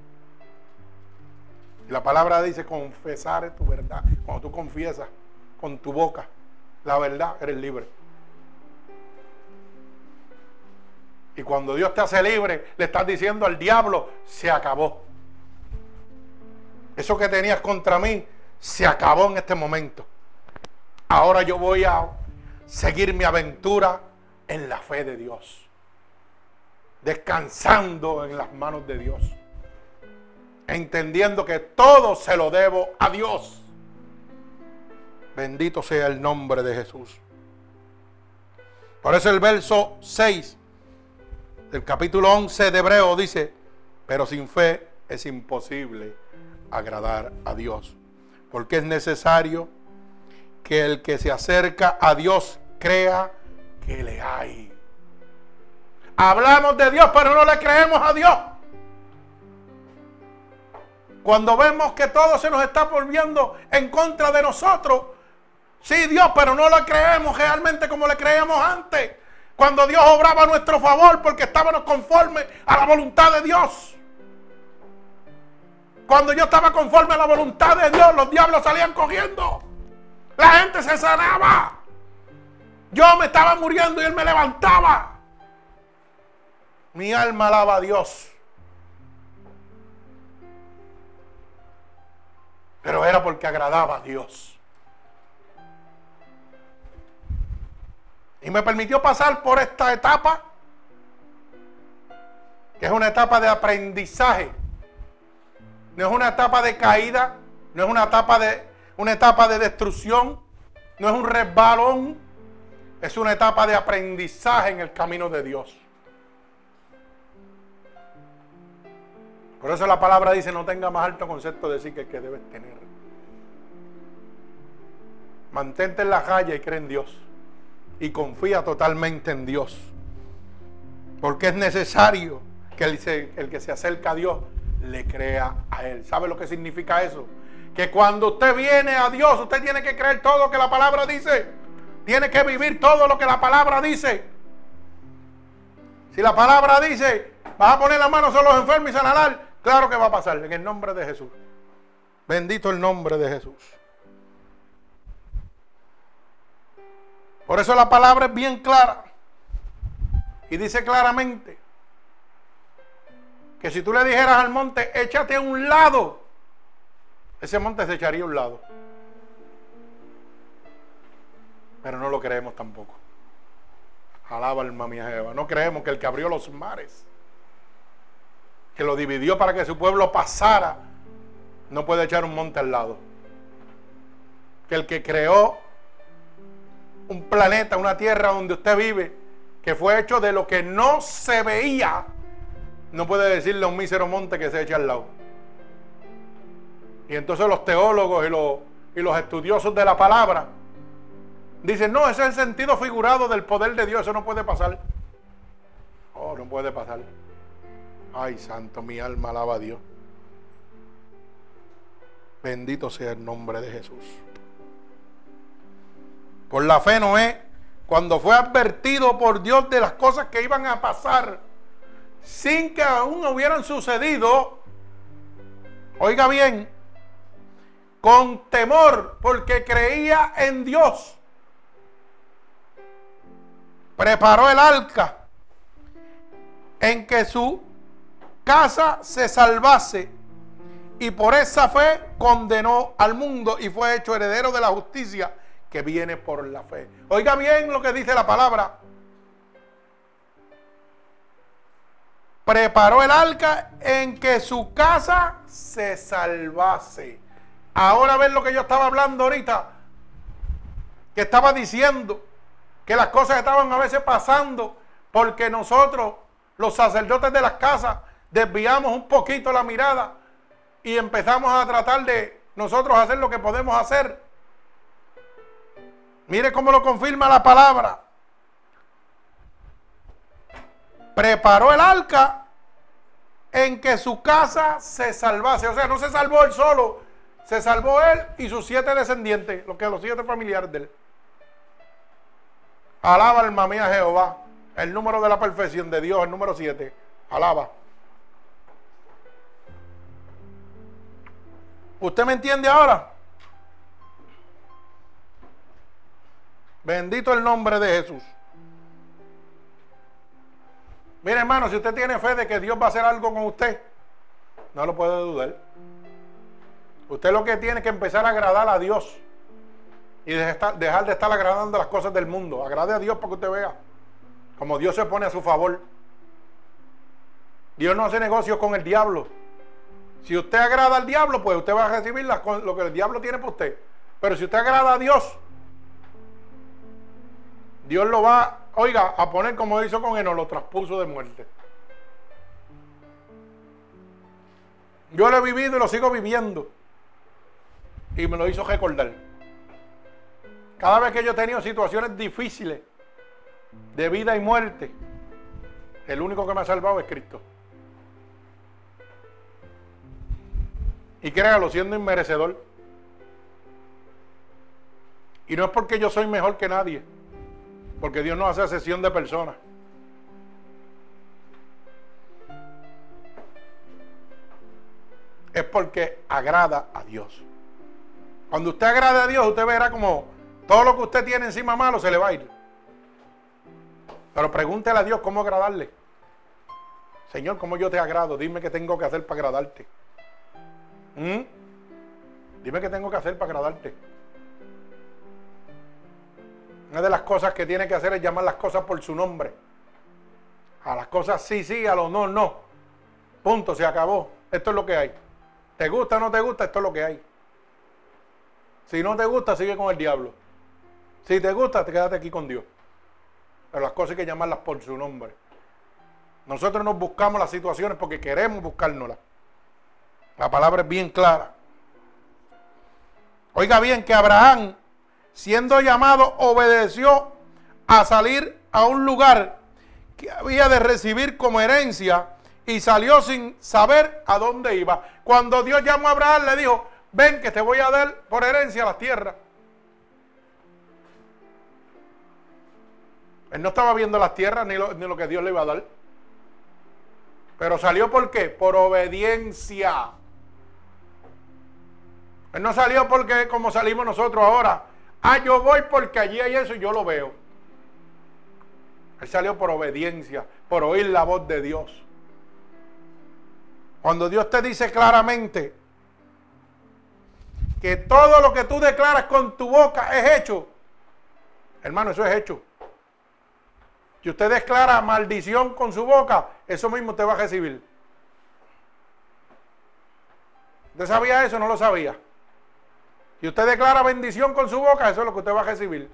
Y la palabra dice confesar tu verdad. Cuando tú confiesas con tu boca la verdad, eres libre. Y cuando Dios te hace libre, le estás diciendo al diablo, se acabó. Eso que tenías contra mí, se acabó en este momento. Ahora yo voy a seguir mi aventura en la fe de Dios. Descansando en las manos de Dios. Entendiendo que todo se lo debo a Dios. Bendito sea el nombre de Jesús. Por eso el verso 6 del capítulo 11 de Hebreo dice, pero sin fe es imposible agradar a Dios. Porque es necesario que el que se acerca a Dios crea que le hay. Hablamos de Dios, pero no le creemos a Dios. Cuando vemos que todo se nos está volviendo en contra de nosotros, Sí, Dios, pero no lo creemos realmente como le creíamos antes. Cuando Dios obraba a nuestro favor porque estábamos conformes a la voluntad de Dios. Cuando yo estaba conforme a la voluntad de Dios, los diablos salían cogiendo. La gente se sanaba. Yo me estaba muriendo y Él me levantaba. Mi alma alaba a Dios. Pero era porque agradaba a Dios. Y me permitió pasar por esta etapa, que es una etapa de aprendizaje. No es una etapa de caída, no es una etapa de, una etapa de destrucción, no es un resbalón, es una etapa de aprendizaje en el camino de Dios. Por eso la palabra dice, no tenga más alto concepto de sí que el que debes tener. Mantente en la calle y cree en Dios y confía totalmente en Dios. Porque es necesario que el, el, que se acerca a Dios le crea a Él. ¿Sabe lo que significa eso? Que cuando usted viene a Dios, usted tiene que creer todo lo que la palabra dice. Tiene que vivir todo lo que la palabra dice. Si la palabra dice, vas a poner la mano sobre los enfermos y sanar, claro que va a pasar en el nombre de Jesús. Bendito el nombre de Jesús. Por eso la palabra es bien clara. Y dice claramente que si tú le dijeras al monte, échate a un lado, ese monte se echaría a un lado. Pero no lo creemos tampoco. Alaba alma mía Eva. No creemos que el que abrió los mares, que lo dividió para que su pueblo pasara, no puede echar un monte al lado. Que el que creó un planeta, una tierra donde usted vive, que fue hecho de lo que no se veía, no puede decirle a un mísero monte que se eche al lado. Y entonces los teólogos y los, y los estudiosos de la palabra dicen, no, ese es el sentido figurado del poder de Dios, eso no puede pasar. Oh, no puede pasar. Ay, santo, mi alma alaba a Dios. Bendito sea el nombre de Jesús. Por la fe Noé, cuando fue advertido por Dios de las cosas que iban a pasar, sin que aún hubieran sucedido, oiga bien, con temor, porque creía en Dios, preparó el arca en que su casa se salvase y por esa fe condenó al mundo y fue hecho heredero de la justicia que viene por la fe. Oiga bien lo que dice la palabra. preparó el arca en que su casa se salvase. Ahora ven lo que yo estaba hablando ahorita, que estaba diciendo que las cosas estaban a veces pasando porque nosotros, los sacerdotes de las casas, desviamos un poquito la mirada y empezamos a tratar de nosotros hacer lo que podemos hacer. Mire cómo lo confirma la palabra. Preparó el arca en que su casa se salvase. O sea, no se salvó él solo, se salvó él y sus siete descendientes, los que los siete familiares de él. Alaba alma mía Jehová. El número de la perfección de Dios, el número siete. Alaba. ¿Usted me entiende ahora? Bendito el nombre de Jesús. Mire hermano, si usted tiene fe de que Dios va a hacer algo con usted, no lo puede dudar. Usted lo que tiene que empezar a agradar a Dios y dejar de estar agradando las cosas del mundo. Agrade a Dios para que usted vea como Dios se pone a su favor. Dios no hace negocios con el diablo. Si usted agrada al diablo, pues usted va a recibir lo que el diablo tiene para usted. Pero si usted agrada a Dios, Dios lo va, oiga, a poner como hizo con Eno, lo traspuso de muerte. Yo lo he vivido y lo sigo viviendo. Y me lo hizo recordar. Cada vez que yo he tenido situaciones difíciles de vida y muerte, el único que me ha salvado es Cristo. Y créalo, siendo inmerecedor. Y no es porque yo soy mejor que nadie, porque Dios no hace sesión de personas. Es porque agrada a Dios. Cuando usted agrada a Dios, usted verá como todo lo que usted tiene encima malo se le va a ir. Pero pregúntele a Dios cómo agradarle. Señor, ¿cómo yo te agrado? Dime qué tengo que hacer para agradarte. ¿Mm? Dime qué tengo que hacer para agradarte. Una de las cosas que tiene que hacer es llamar las cosas por su nombre. A las cosas sí, sí, a los no, no. Punto, se acabó. Esto es lo que hay. ¿Te gusta o no te gusta? Esto es lo que hay. Si no te gusta, sigue con el diablo. Si te gusta, te quédate aquí con Dios. Pero las cosas hay que llamarlas por su nombre. Nosotros nos buscamos las situaciones porque queremos buscárnoslas. La palabra es bien clara. Oiga bien que Abraham, siendo llamado, obedeció a salir a un lugar que había de recibir como herencia y salió sin saber a dónde iba. Cuando Dios llamó a Abraham, le dijo, ven que te voy a dar por herencia las tierras. Él no estaba viendo las tierras ni lo, ni lo que Dios le iba a dar. Pero salió por qué? Por obediencia. Él no salió porque como salimos nosotros ahora. Ah, yo voy porque allí hay eso y yo lo veo. Él salió por obediencia, por oír la voz de Dios. Cuando Dios te dice claramente que todo lo que tú declaras con tu boca es hecho, hermano, eso es hecho. Si usted declara maldición con su boca, eso mismo te va a recibir. ¿Usted sabía eso? No lo sabía. Si usted declara bendición con su boca, eso es lo que usted va a recibir.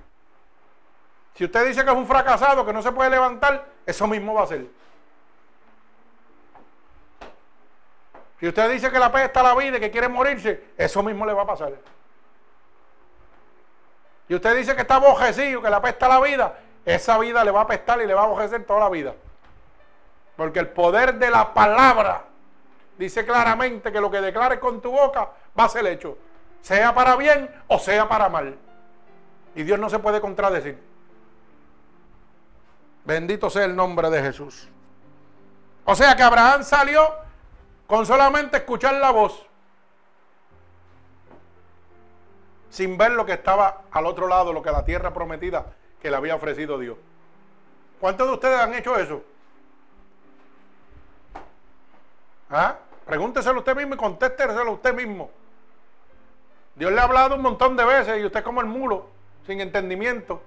Si usted dice que es un fracasado, que no se puede levantar, eso mismo va a ser. Si usted dice que la pesta la vida y que quiere morirse, eso mismo le va a pasar. Si usted dice que está abojecido, que la pesta la vida, esa vida le va a apestar y le va a abojecer toda la vida. Porque el poder de la palabra dice claramente que lo que declares con tu boca va a ser hecho sea para bien o sea para mal. Y Dios no se puede contradecir. Bendito sea el nombre de Jesús. O sea que Abraham salió con solamente escuchar la voz, sin ver lo que estaba al otro lado, lo que la tierra prometida que le había ofrecido Dios. ¿Cuántos de ustedes han hecho eso? ¿Ah? Pregúnteselo usted mismo y contésteselo usted mismo. Dios le ha hablado un montón de veces y usted como el mulo, sin entendimiento.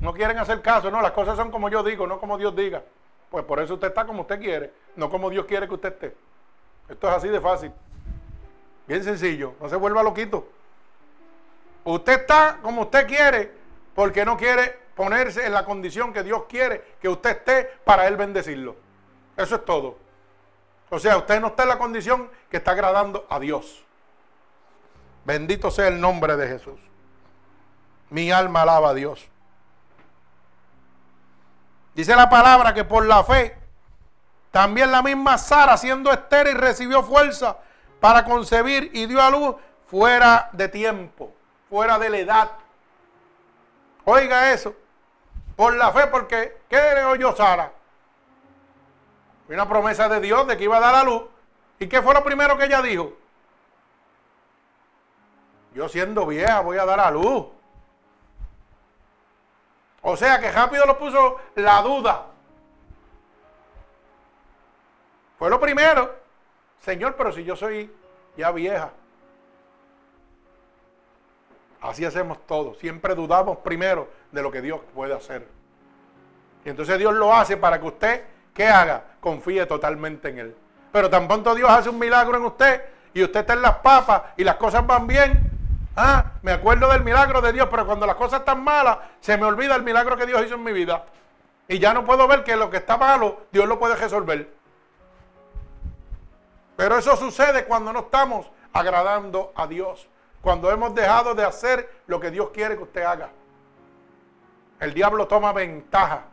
No quieren hacer caso, no, las cosas son como yo digo, no como Dios diga. Pues por eso usted está como usted quiere, no como Dios quiere que usted esté. Esto es así de fácil. Bien sencillo, no se vuelva loquito. Usted está como usted quiere porque no quiere ponerse en la condición que Dios quiere que usted esté para Él bendecirlo. Eso es todo. O sea, usted no está en la condición que está agradando a Dios. Bendito sea el nombre de Jesús. Mi alma alaba a Dios. Dice la palabra que por la fe, también la misma Sara, siendo estéril, recibió fuerza para concebir y dio a luz fuera de tiempo, fuera de la edad. Oiga eso. Por la fe, porque ¿qué oyó Sara? Una promesa de Dios de que iba a dar a luz. ¿Y qué fue lo primero que ella dijo? Yo siendo vieja voy a dar a luz. O sea que rápido lo puso la duda. Fue lo primero. Señor, pero si yo soy ya vieja. Así hacemos todo. Siempre dudamos primero de lo que Dios puede hacer. Y entonces Dios lo hace para que usted, ¿qué haga? Confíe totalmente en Él. Pero tan pronto Dios hace un milagro en usted y usted está en las papas y las cosas van bien, ah, me acuerdo del milagro de Dios, pero cuando las cosas están malas, se me olvida el milagro que Dios hizo en mi vida. Y ya no puedo ver que lo que está malo, Dios lo puede resolver. Pero eso sucede cuando no estamos agradando a Dios. Cuando hemos dejado de hacer lo que Dios quiere que usted haga. El diablo toma ventaja.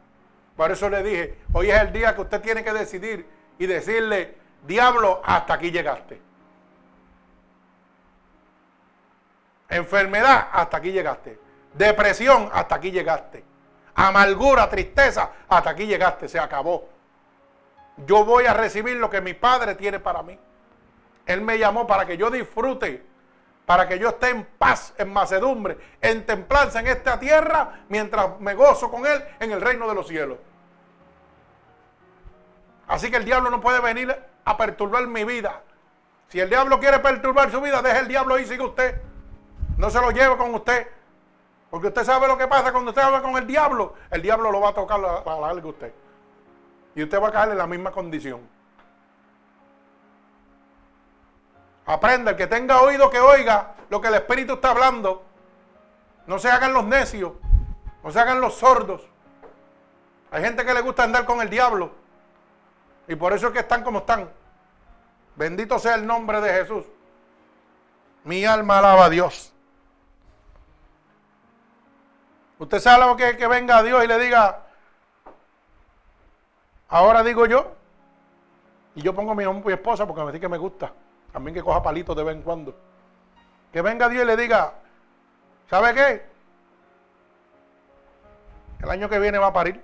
Por eso le dije, hoy es el día que usted tiene que decidir y decirle, diablo, hasta aquí llegaste. Enfermedad, hasta aquí llegaste. Depresión, hasta aquí llegaste. Amargura, tristeza, hasta aquí llegaste, se acabó. Yo voy a recibir lo que mi Padre tiene para mí. Él me llamó para que yo disfrute, para que yo esté en paz, en macedumbre, en templanza en esta tierra, mientras me gozo con Él en el reino de los cielos. Así que el diablo no puede venir a perturbar mi vida. Si el diablo quiere perturbar su vida, deje el diablo y siga usted. No se lo lleve con usted. Porque usted sabe lo que pasa cuando usted habla con el diablo. El diablo lo va a tocar para la a usted. Y usted va a caer en la misma condición. Aprenda, el que tenga oído que oiga lo que el Espíritu está hablando. No se hagan los necios, no se hagan los sordos. Hay gente que le gusta andar con el diablo. Y por eso es que están como están. Bendito sea el nombre de Jesús. Mi alma alaba a Dios. Usted sabe lo que que venga a Dios y le diga, Ahora digo yo, y yo pongo mi mi esposa porque me dice que me gusta. También que coja palitos de vez en cuando. Que venga Dios y le diga, ¿sabe qué? El año que viene va a parir.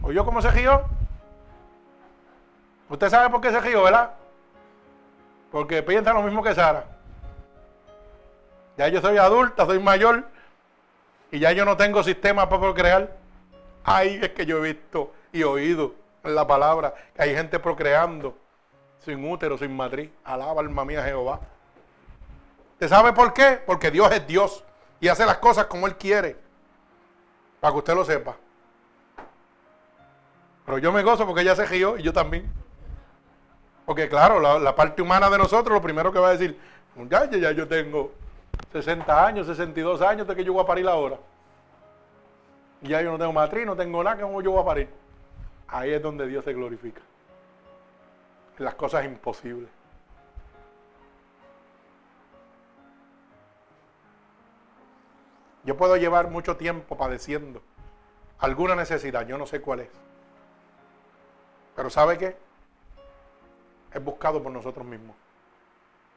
¿Oyó cómo se rió? Usted sabe por qué se rió, ¿verdad? Porque piensa lo mismo que Sara. Ya yo soy adulta, soy mayor y ya yo no tengo sistema para procrear. Ahí es que yo he visto y oído en la palabra que hay gente procreando sin útero, sin matriz. Alaba alma mía Jehová. ¿Usted sabe por qué? Porque Dios es Dios y hace las cosas como Él quiere. Para que usted lo sepa. Pero yo me gozo porque ella se rió y yo también. Porque claro, la, parte humana de nosotros, lo primero que va a decir, ya, ya yo tengo 60 años, 62 años de que yo voy a parir ahora. Ya yo no tengo matriz, no tengo nada, ¿cómo yo voy a parir? Ahí es donde Dios se glorifica. En las cosas imposibles. Yo puedo llevar mucho tiempo padeciendo alguna necesidad, yo no sé cuál es. Pero ¿sabe qué? Es buscado por nosotros mismos.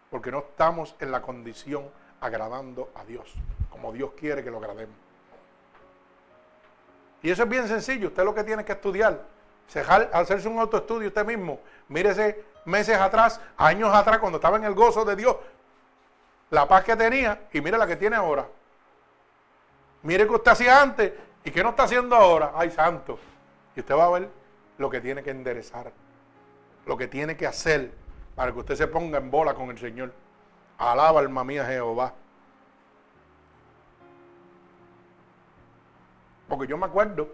Porque no estamos en la condición agradando a Dios, como Dios quiere que lo agrademos. Y eso es bien sencillo, usted lo que tiene que estudiar, hacerse un autoestudio usted mismo, mírese meses atrás, años atrás, cuando estaba en el gozo de Dios, la paz que tenía y mire la que tiene ahora. Mire qué usted hacía antes y qué no está haciendo ahora. Ay, santo. Y usted va a ver lo que tiene que enderezar, lo que tiene que hacer para que usted se ponga en bola con el Señor. Alaba alma mía Jehová. Porque yo me acuerdo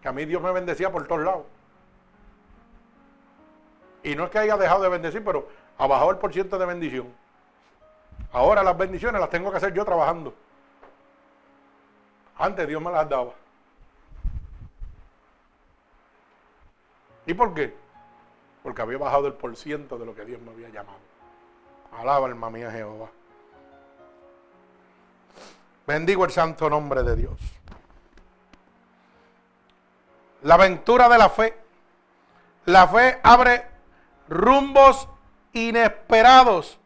que a mí Dios me bendecía por todos lados. Y no es que haya dejado de bendecir, pero ha bajado el porcentaje de bendición. Ahora las bendiciones las tengo que hacer yo trabajando. Antes Dios me las daba. ¿Y por qué? Porque había bajado el porciento de lo que Dios me había llamado. Alaba alma mía Jehová. Bendigo el santo nombre de Dios. La aventura de la fe. La fe abre rumbos inesperados,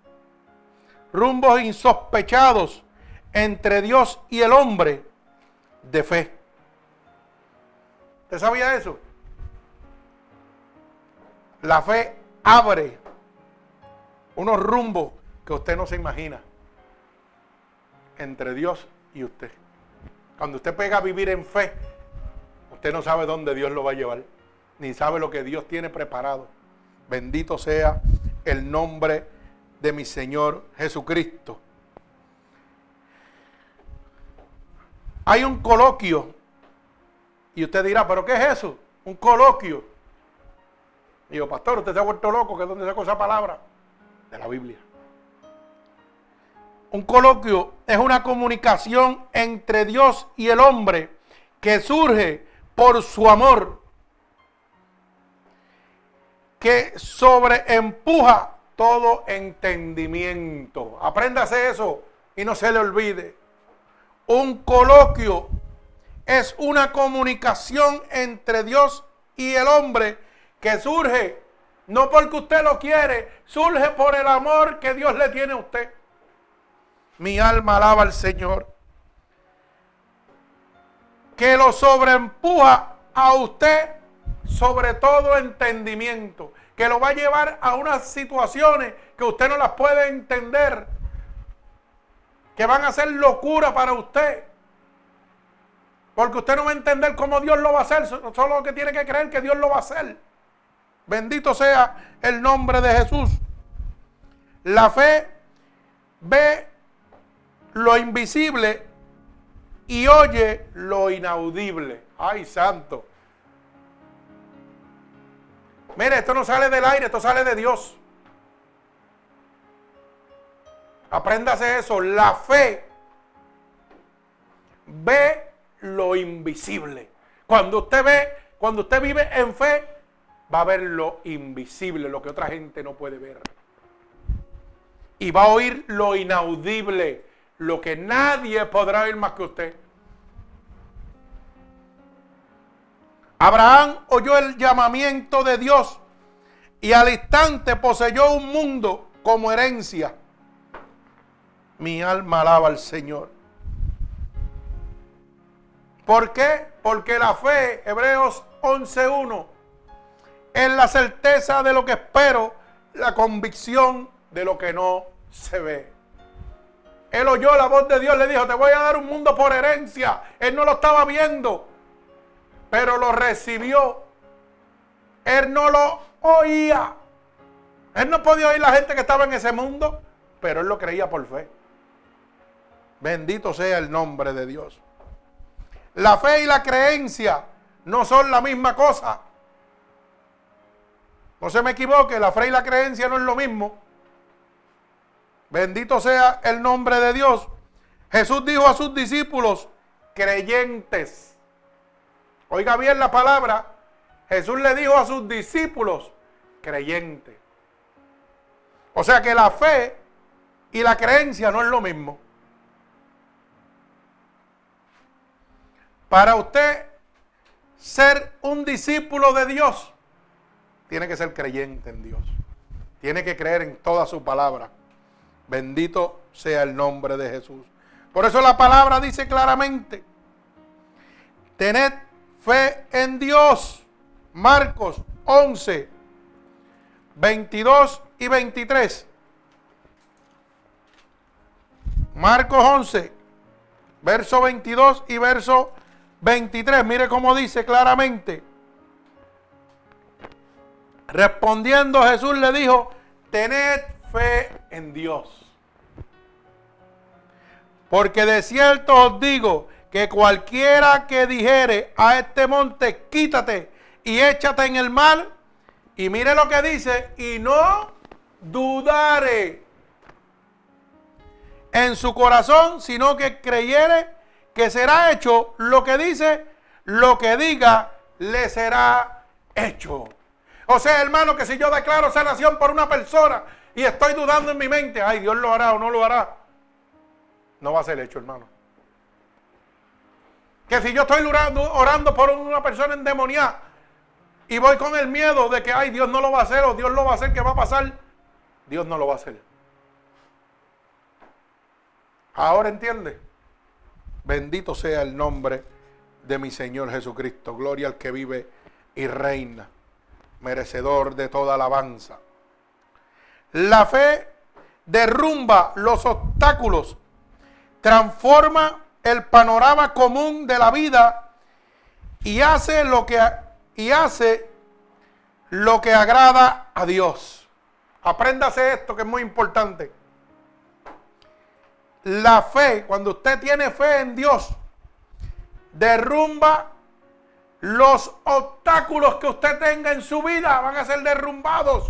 rumbos insospechados entre Dios y el hombre de fe. ¿Usted sabía eso? La fe abre unos rumbos que usted no se imagina entre Dios y usted. Cuando usted pega a vivir en fe, usted no sabe dónde Dios lo va a llevar, ni sabe lo que Dios tiene preparado. Bendito sea el nombre de mi Señor Jesucristo. Hay un coloquio. Y usted dirá, ¿pero qué es eso? Un coloquio. Y yo, pastor, usted se ha vuelto loco, ¿que es donde sacó esa palabra? De la Biblia. Un coloquio es una comunicación entre Dios y el hombre que surge por su amor que sobreempuja todo entendimiento. Apréndase eso y no se le olvide. Un coloquio es una comunicación entre Dios y el hombre que surge no porque usted lo quiere, surge por el amor que Dios le tiene a usted. Mi alma alaba al Señor. Que lo sobreempuja a usted sobre todo entendimiento, que lo va a llevar a unas situaciones que usted no las puede entender, que van a ser locura para usted. Porque usted no va a entender cómo Dios lo va a hacer, solo lo que tiene que creer que Dios lo va a hacer. Bendito sea el nombre de Jesús. La fe ve lo invisible y oye lo inaudible. Ay, santo. Mire, esto no sale del aire, esto sale de Dios. Apréndase eso. La fe ve lo invisible. Cuando usted ve, cuando usted vive en fe, va a ver lo invisible, lo que otra gente no puede ver. Y va a oír lo inaudible, lo que nadie podrá oír más que usted. Abraham oyó el llamamiento de Dios y al instante poseyó un mundo como herencia. Mi alma alaba al Señor. ¿Por qué? Porque la fe, Hebreos 11.1, es la certeza de lo que espero, la convicción de lo que no se ve. Él oyó la voz de Dios, le dijo, te voy a dar un mundo por herencia. Él no lo estaba viendo pero lo recibió. Él no lo oía. Él no podía oír la gente que estaba en ese mundo, pero él lo creía por fe. Bendito sea el nombre de Dios. La fe y la creencia no son la misma cosa. No se me equivoque, la fe y la creencia no es lo mismo. Bendito sea el nombre de Dios. Jesús dijo a sus discípulos, creyentes. Oiga bien la palabra. Jesús le dijo a sus discípulos, creyentes. O sea que la fe y la creencia no es lo mismo. Para usted ser un discípulo de Dios, tiene que ser creyente en Dios. Tiene que creer en toda su palabra. Bendito sea el nombre de Jesús. Por eso la palabra dice claramente, tened fe en Dios. Marcos 11, 22 y 23. Marcos 11, verso 22 y verso 23. Mire cómo dice claramente. Respondiendo Jesús le dijo, tened fe en Dios. Porque de cierto os digo que cualquiera que dijere a este monte, quítate y échate en el mar, y mire lo que dice, y no dudare en su corazón, sino que creyere que será hecho lo que dice, lo que diga, le será hecho. O sea, hermano, que si yo declaro sanación por una persona y estoy dudando en mi mente, ay, Dios lo hará o no lo hará, no va a ser hecho, hermano. Que si yo estoy orando, por una persona endemoniada y voy con el miedo de que, ay, Dios no lo va a hacer o Dios lo va a hacer, ¿qué va a pasar? Dios no lo va a hacer. Ahora entiende. Bendito sea el nombre de mi Señor Jesucristo. Gloria al que vive y reina, merecedor de toda alabanza. La fe derrumba los obstáculos, transforma el panorama común de la vida y hace lo que y hace lo que agrada a Dios. Apréndase esto que es muy importante. La fe, cuando usted tiene fe en Dios, derrumba los obstáculos que usted tenga en su vida, van a ser derrumbados.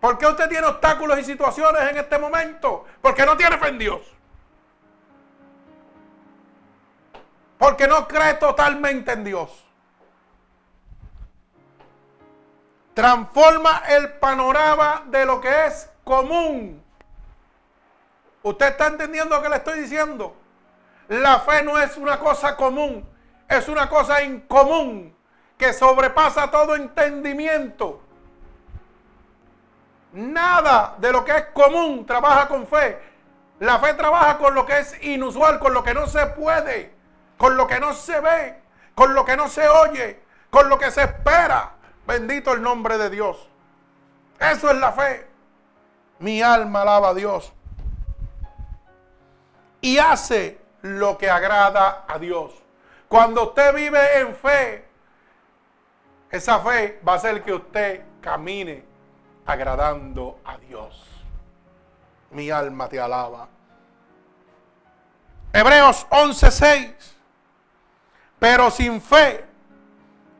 ¿Por qué usted tiene obstáculos y situaciones en este momento? Porque no tiene fe en Dios. Porque no cree totalmente en Dios. Transforma el panorama de lo que es común. ¿Usted está entendiendo lo que le estoy diciendo? La fe no es una cosa común, es una cosa incomún que sobrepasa todo entendimiento. Nada de lo que es común trabaja con fe. La fe trabaja con lo que es inusual, con lo que no se puede, con lo que no se ve, con lo que no se oye, con lo que se espera. Bendito el nombre de Dios. Eso es la fe. Mi alma alaba a Dios. Y hace lo que agrada a Dios. Cuando usted vive en fe, esa fe va a hacer que usted camine agradando a Dios. Mi alma te alaba. Hebreos 11:6. Pero sin fe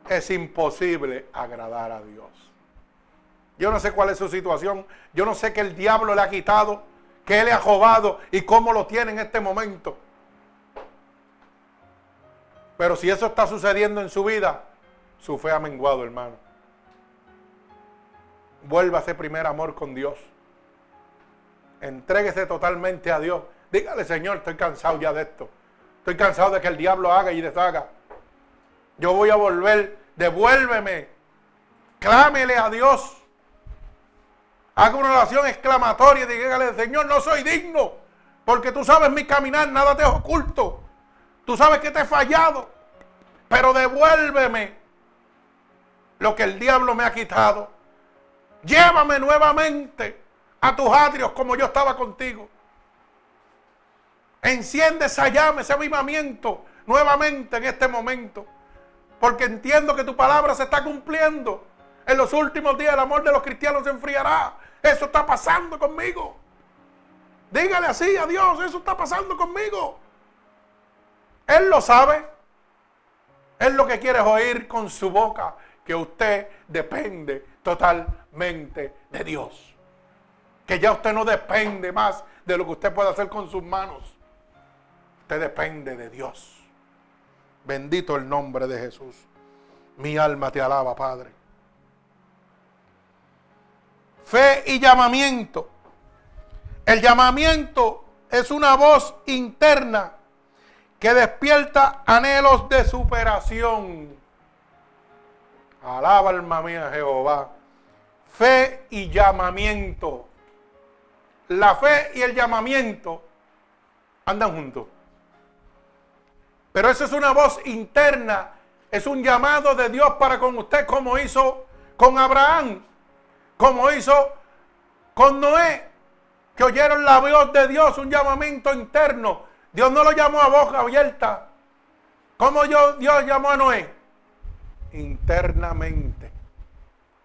es imposible agradar a Dios. Yo no sé cuál es su situación. Yo no sé qué el diablo le ha quitado, qué le ha robado y cómo lo tiene en este momento. Pero si eso está sucediendo en su vida, su fe ha menguado, hermano. Vuelva a ese primer amor con Dios. Entréguese totalmente a Dios. Dígale, Señor, estoy cansado ya de esto. Estoy cansado de que el diablo haga y deshaga. Yo voy a volver, devuélveme. Clámele a Dios. Haga una oración exclamatoria y dígale, Señor, no soy digno. Porque tú sabes mi caminar, nada te es oculto. Tú sabes que te he fallado. Pero devuélveme lo que el diablo me ha quitado. Llévame nuevamente a tus atrios como yo estaba contigo. Enciende esa llama, ese avivamiento nuevamente en este momento. Porque entiendo que tu palabra se está cumpliendo. En los últimos días el amor de los cristianos se enfriará. Eso está pasando conmigo. Dígale así a Dios, eso está pasando conmigo. Él lo sabe. Él lo que quiere oír con su boca que usted depende totalmente de Dios. Que ya usted no depende más de lo que usted puede hacer con sus manos. Usted depende de Dios. Bendito el nombre de Jesús. Mi alma te alaba, Padre. Fe y llamamiento. El llamamiento es una voz interna que despierta anhelos de superación. Alaba alma mía Jehová. Fe y llamamiento. La fe y el llamamiento andan juntos. Pero eso es una voz interna, es un llamado de Dios para con usted, como hizo con Abraham, como hizo con Noé, que oyeron la voz de Dios, un llamamiento interno. Dios no lo llamó a boca abierta. ¿Cómo Dios, Dios llamó a Noé? Internamente.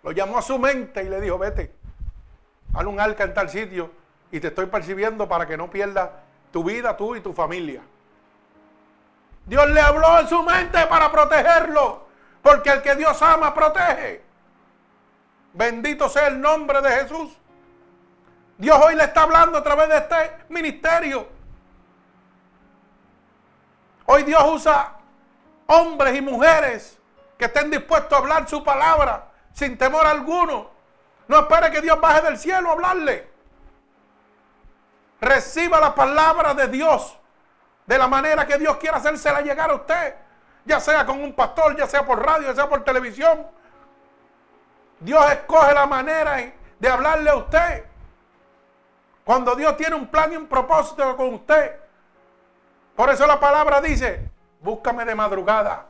Lo llamó a su mente y le dijo, vete, haz un arca en tal sitio y te estoy percibiendo para que no pierdas tu vida, tú y tu familia. Dios le habló en su mente para protegerlo. Porque el que Dios ama, protege. Bendito sea el nombre de Jesús. Dios hoy le está hablando a través de este ministerio. Hoy Dios usa hombres y mujeres que estén dispuestos a hablar su palabra sin temor alguno. No espere que Dios baje del cielo a hablarle. Reciba la palabra de Dios de la manera que Dios quiera hacérsela llegar a usted. Ya sea con un pastor, ya sea por radio, ya sea por televisión. Dios escoge la manera de hablarle a usted. Cuando Dios tiene un plan y un propósito con usted. Por eso la palabra dice, búscame de madrugada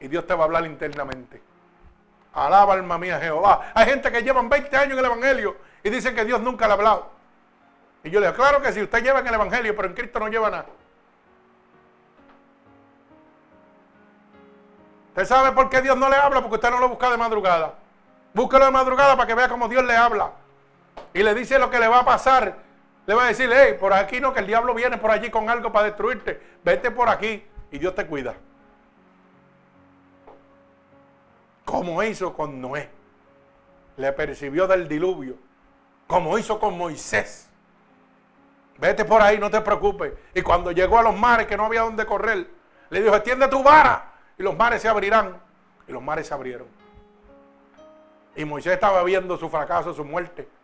y Dios te va a hablar internamente. Alaba alma mía Jehová. Hay gente que llevan 20 años en el Evangelio y dicen que Dios nunca le ha hablado. Y yo le digo, claro que si usted lleva en el Evangelio, pero en Cristo no lleva nada. ¿Usted sabe por qué Dios no le habla? Porque usted no lo busca de madrugada. Búsquelo de madrugada para que vea cómo Dios le habla. Y le dice lo que le va a pasar. Le va a decir, hey, por aquí no, que el diablo viene por allí con algo para destruirte. Vete por aquí y Dios te cuida. Como hizo con Noé. Le percibió del diluvio. Como hizo con Moisés. Vete por ahí, no te preocupes. Y cuando llegó a los mares que no había donde correr, le dijo, extiende tu vara y los mares se abrirán. Y los mares se abrieron. Y Moisés estaba viendo su fracaso, su muerte.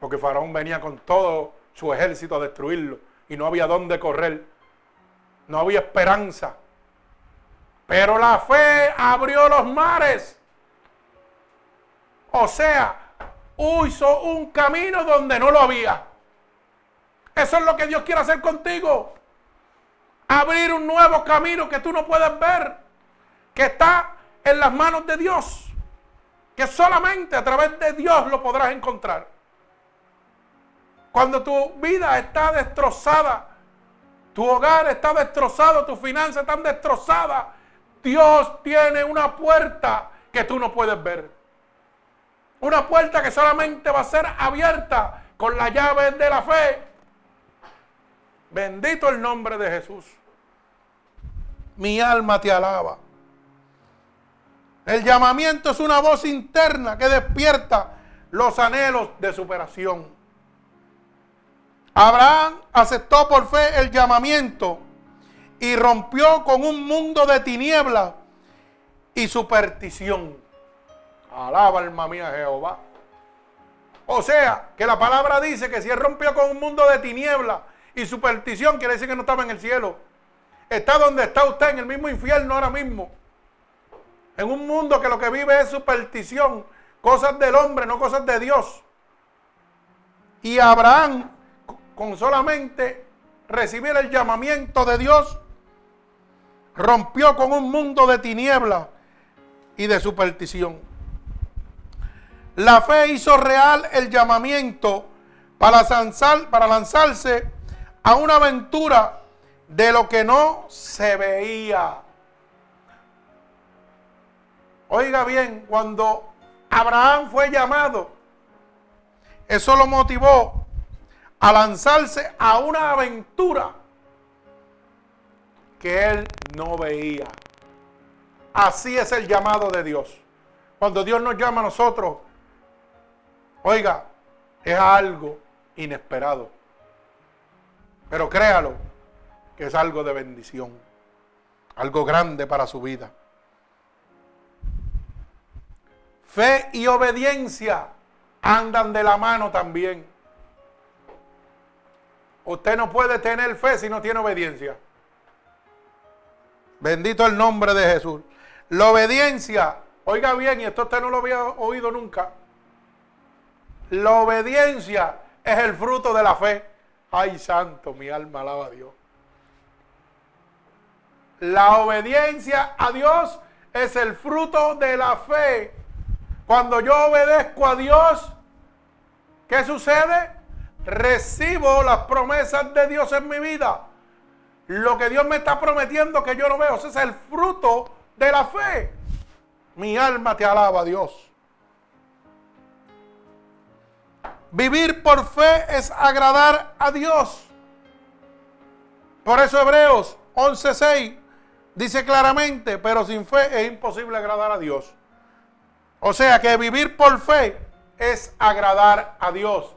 Porque Faraón venía con todo su ejército a destruirlo. Y no había dónde correr. No había esperanza. Pero la fe abrió los mares. O sea, hizo un camino donde no lo había. Eso es lo que Dios quiere hacer contigo. Abrir un nuevo camino que tú no puedes ver. Que está en las manos de Dios. Que solamente a través de Dios lo podrás encontrar. Cuando tu vida está destrozada, tu hogar está destrozado, tus finanzas están destrozadas, Dios tiene una puerta que tú no puedes ver. Una puerta que solamente va a ser abierta con la llave de la fe. Bendito el nombre de Jesús. Mi alma te alaba. El llamamiento es una voz interna que despierta los anhelos de superación. Abraham aceptó por fe el llamamiento y rompió con un mundo de tinieblas y superstición. Alaba alma mía Jehová. O sea, que la palabra dice que si él rompió con un mundo de tinieblas y superstición quiere decir que no estaba en el cielo. Está donde está usted, en el mismo infierno ahora mismo. En un mundo que lo que vive es superstición, cosas del hombre, no cosas de Dios. Y Abraham, con solamente recibir el llamamiento de Dios, rompió con un mundo de tinieblas y de superstición. La fe hizo real el llamamiento para, para lanzarse a una aventura de lo que no se veía. Oiga bien, cuando Abraham fue llamado, eso lo motivó a lanzarse a una aventura que él no veía. Así es el llamado de Dios. Cuando Dios nos llama a nosotros, oiga, es algo inesperado. Pero créalo, que es algo de bendición, algo grande para su vida. Fe y obediencia andan de la mano también. Usted no puede tener fe si no tiene obediencia. Bendito el nombre de Jesús. La obediencia, oiga bien, y esto usted no lo había oído nunca. La obediencia es el fruto de la fe. Ay, santo, mi alma alaba a Dios. La obediencia a Dios es el fruto de la fe. Cuando yo obedezco a Dios, ¿qué sucede? Recibo las promesas de Dios en mi vida. Lo que Dios me está prometiendo que yo no veo, ese es el fruto de la fe. Mi alma te alaba, Dios. Vivir por fe es agradar a Dios. Por eso Hebreos 11.6 dice claramente, pero sin fe es imposible agradar a Dios. O sea que vivir por fe es agradar a Dios.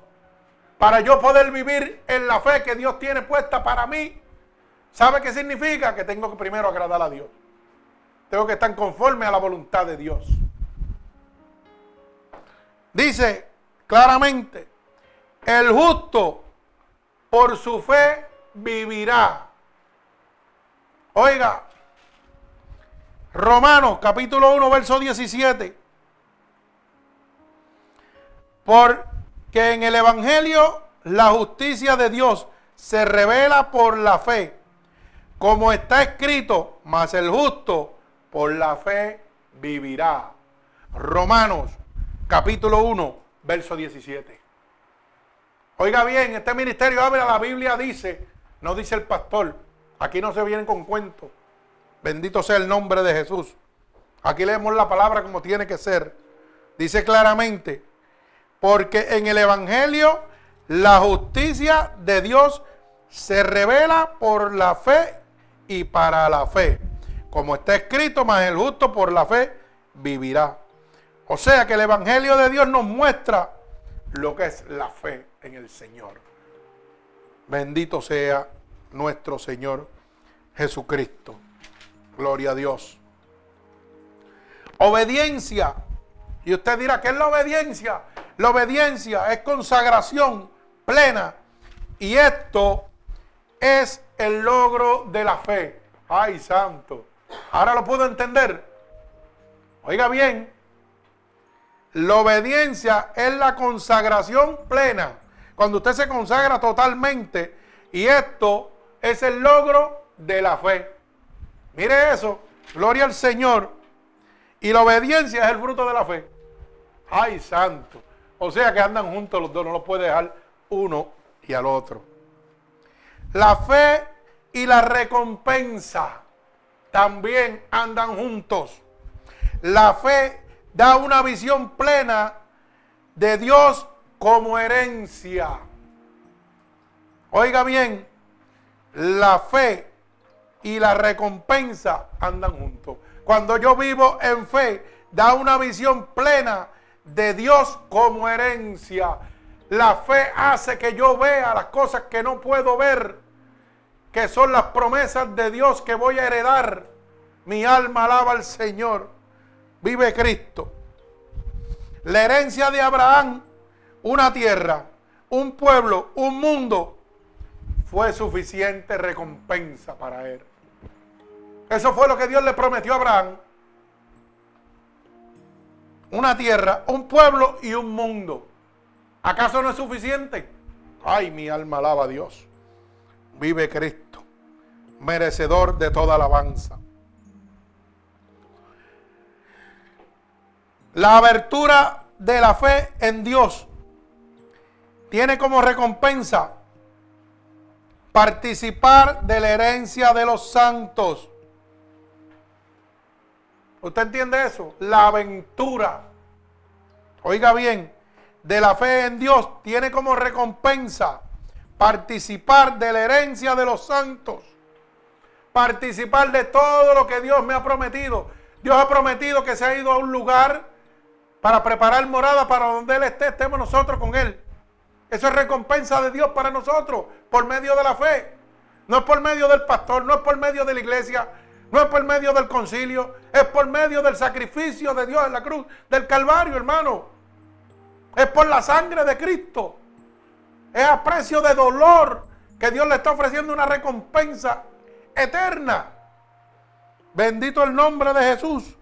Para yo poder vivir en la fe que Dios tiene puesta para mí, ¿sabe qué significa? Que tengo que primero agradar a Dios. Tengo que estar conforme a la voluntad de Dios. Dice claramente, el justo por su fe vivirá. Oiga, Romanos capítulo 1, verso 17. Porque en el Evangelio la justicia de Dios se revela por la fe, como está escrito, mas el justo por la fe vivirá. Romanos capítulo 1, verso 17. Oiga bien, este ministerio abre la Biblia, dice, no dice el pastor, aquí no se vienen con cuentos. Bendito sea el nombre de Jesús. Aquí leemos la palabra como tiene que ser. Dice claramente, porque en el Evangelio la justicia de Dios se revela por la fe y para la fe. Como está escrito, más el justo por la fe vivirá. O sea que el Evangelio de Dios nos muestra lo que es la fe en el Señor. Bendito sea nuestro Señor Jesucristo. Gloria a Dios. Obediencia. Y usted dirá, ¿qué es la obediencia? La obediencia es consagración plena. Y esto es el logro de la fe. Ay, santo. Ahora lo puedo entender. Oiga bien, la obediencia es la consagración plena. Cuando usted se consagra totalmente. Y esto es el logro de la fe. Mire eso. Gloria al Señor. Y la obediencia es el fruto de la fe. Ay, santo. O sea que andan juntos los dos. No los puede dejar uno y al otro. La fe y la recompensa también andan juntos. La fe da una visión plena de Dios como herencia. Oiga bien, la fe y la recompensa andan juntos. Cuando yo vivo en fe, da una visión plena de Dios como herencia. La fe hace que yo vea las cosas que no puedo ver, que son las promesas de Dios que voy a heredar. Mi alma alaba al Señor vive Cristo. La herencia de Abraham, una tierra, un pueblo, un mundo, fue suficiente recompensa para él. Eso fue lo que Dios le prometió a Abraham. Una tierra, un pueblo y un mundo. ¿Acaso no es suficiente? Ay, mi alma alaba a Dios. Vive Cristo, merecedor de toda alabanza. La abertura de la fe en Dios tiene como recompensa participar de la herencia de los santos. ¿Usted entiende eso? La aventura, oiga bien, de la fe en Dios tiene como recompensa participar de la herencia de los santos. Participar de todo lo que Dios me ha prometido. Dios ha prometido que se ha ido a un lugar para preparar morada para donde Él esté, estemos nosotros con Él. Eso es recompensa de Dios para nosotros por medio de la fe. No es por medio del pastor, no es por medio de la iglesia, no es por medio del concilio, es por medio del sacrificio de Dios en la cruz, del Calvario, hermano. Es por la sangre de Cristo. Es a precio de dolor que Dios le está ofreciendo una recompensa eterna. Bendito el nombre de Jesús.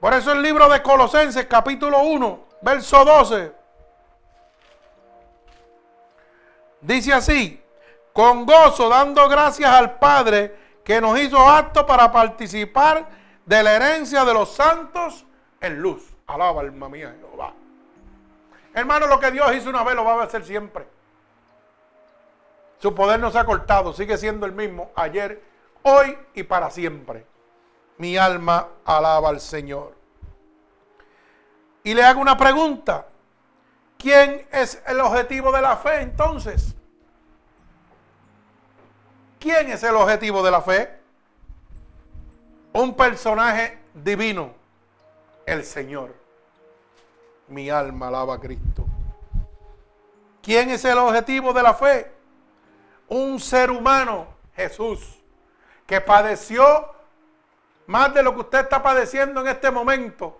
Por eso el libro de Colosenses capítulo 1, verso 12, dice así, con gozo dando gracias al Padre que nos hizo apto para participar de la herencia de los santos en luz. Alaba alma mía Jehová. Hermano, lo que Dios hizo una vez lo va a hacer siempre. Su poder no se ha cortado, sigue siendo el mismo ayer, hoy y para siempre mi alma alaba al Señor. Y le hago una pregunta. ¿Quién es el objetivo de la fe entonces? ¿Quién es el objetivo de la fe? Un personaje divino, el Señor. Mi alma alaba a Cristo. ¿Quién es el objetivo de la fe? Un ser humano, Jesús, que padeció más de lo que usted está padeciendo en este momento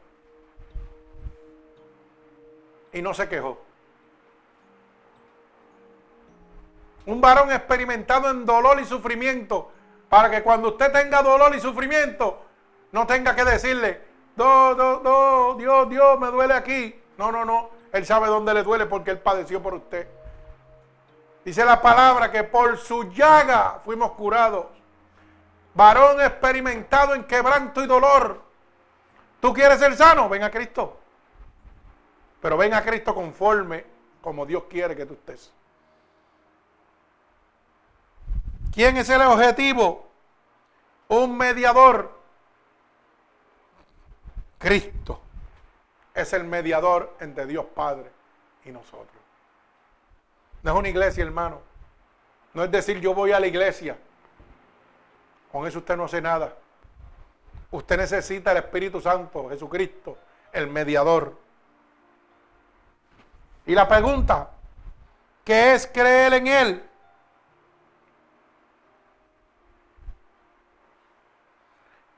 y no se quejó. Un varón experimentado en dolor y sufrimiento, para que cuando usted tenga dolor y sufrimiento, no tenga que decirle, no, no, no, Dios, Dios, me duele aquí. No, no, no. Él sabe dónde le duele porque Él padeció por usted. Dice la palabra que por su llaga fuimos curados. Varón experimentado en quebranto y dolor. ¿Tú quieres ser sano? Ven a Cristo. Pero ven a Cristo conforme como Dios quiere que tú estés. ¿Quién es el objetivo? Un mediador. Cristo es el mediador entre Dios Padre y nosotros. No es una iglesia, hermano. No es decir yo voy a la iglesia. Con eso usted no hace nada. Usted necesita el Espíritu Santo, Jesucristo, el mediador. Y la pregunta, ¿qué es creer en Él?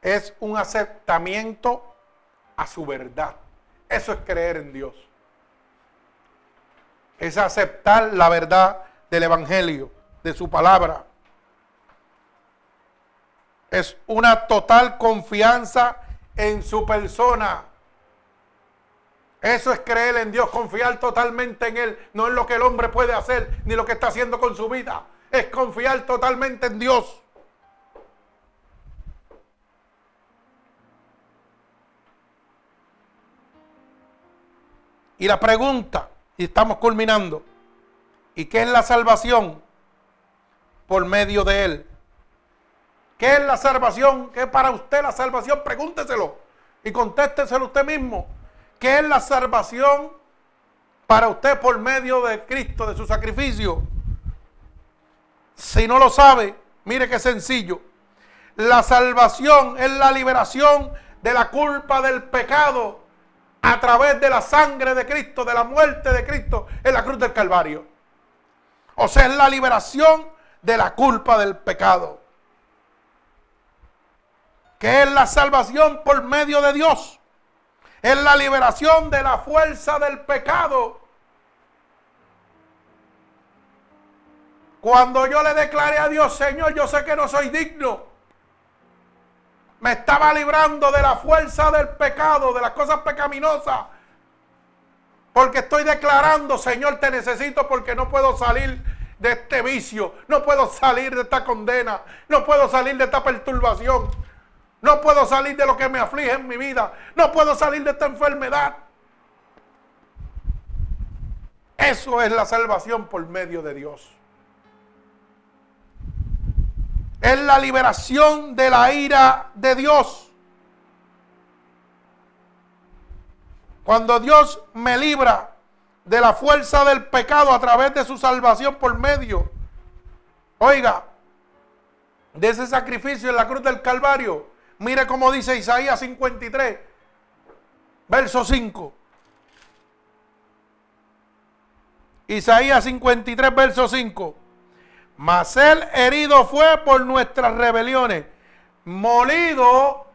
Es un aceptamiento a su verdad. Eso es creer en Dios. Es aceptar la verdad del Evangelio, de su palabra. Es una total confianza en su persona. Eso es creer en Dios, confiar totalmente en Él. No en lo que el hombre puede hacer, ni lo que está haciendo con su vida. Es confiar totalmente en Dios. Y la pregunta, y estamos culminando, ¿y qué es la salvación? Por medio de Él. ¿Qué es la salvación? ¿Qué es para usted la salvación? Pregúnteselo y contésteselo usted mismo. ¿Qué es la salvación para usted por medio de Cristo, de su sacrificio? Si no lo sabe, mire qué sencillo. La salvación es la liberación de la culpa del pecado a través de la sangre de Cristo, de la muerte de Cristo en la cruz del Calvario. O sea, es la liberación de la culpa del pecado. Que es la salvación por medio de Dios es la liberación de la fuerza del pecado. Cuando yo le declaré a Dios, Señor, yo sé que no soy digno. Me estaba librando de la fuerza del pecado, de las cosas pecaminosas. Porque estoy declarando, Señor, te necesito porque no puedo salir de este vicio. No puedo salir de esta condena. No puedo salir de esta perturbación. No puedo salir de lo que me aflige en mi vida. No puedo salir de esta enfermedad. Eso es la salvación por medio de Dios. Es la liberación de la ira de Dios. Cuando Dios me libra de la fuerza del pecado a través de su salvación por medio, oiga, de ese sacrificio en la cruz del Calvario, Mire cómo dice Isaías 53, verso 5. Isaías 53, verso 5. Mas él herido fue por nuestras rebeliones, molido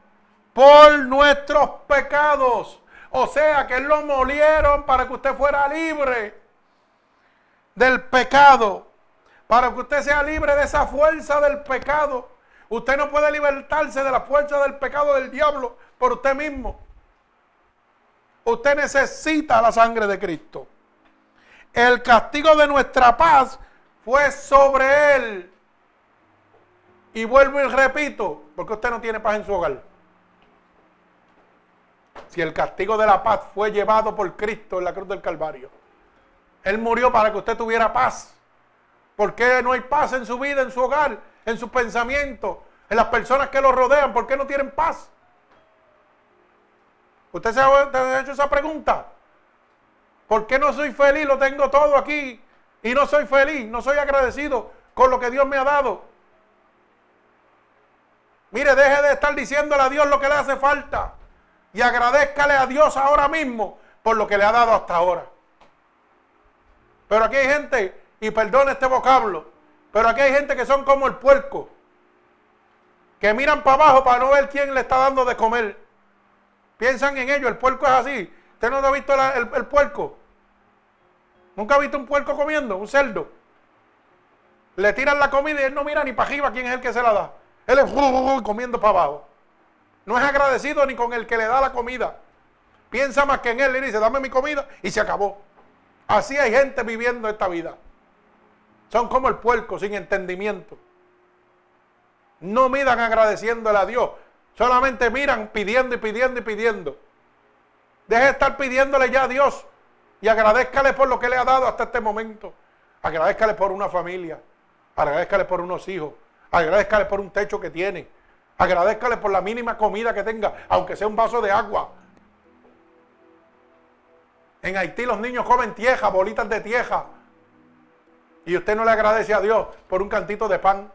por nuestros pecados. O sea que él lo molieron para que usted fuera libre del pecado, para que usted sea libre de esa fuerza del pecado. Usted no puede libertarse de la fuerza del pecado del diablo por usted mismo. Usted necesita la sangre de Cristo. El castigo de nuestra paz fue sobre él. Y vuelvo y repito, porque usted no tiene paz en su hogar. Si el castigo de la paz fue llevado por Cristo en la cruz del Calvario. Él murió para que usted tuviera paz. ¿Por qué no hay paz en su vida, en su hogar? en sus pensamientos, en las personas que lo rodean, ¿por qué no tienen paz? ¿Usted se ha, hecho esa pregunta? ¿Por qué no soy feliz? Lo tengo todo aquí y no soy feliz, no soy agradecido con lo que Dios me ha dado. Mire, deje de estar diciéndole a Dios lo que le hace falta. Y agradezcale a Dios ahora mismo por lo que le ha dado hasta ahora. Pero aquí hay gente, y perdone este vocablo, pero aquí hay gente que son como el puerco, que miran para abajo para no ver quién le está dando de comer. Piensan en ello, el puerco es así. ¿Usted no ha visto el, puerco? ¿Nunca ha visto un puerco comiendo? Un cerdo. Le tiran la comida y él no mira ni para arriba quién es el que se la da. Él es comiendo para abajo. No es agradecido ni con el que le da la comida. Piensa más que en él. Le dice, dame mi comida y se acabó. Así hay gente viviendo esta vida. Son como el puerco sin entendimiento. No miran agradeciéndole a Dios. Solamente miran pidiendo y pidiendo y pidiendo. Deje de estar pidiéndole ya a Dios y agradezcale por lo que le ha dado hasta este momento. Agradezcale por una familia. Agradezcale por unos hijos. Agradezcale por un techo que tiene. Agradezcale por la mínima comida que tenga, aunque sea un vaso de agua. En Haití los niños comen tieja, bolitas de tieja. Y usted no le agradece a Dios por un cantito de pan.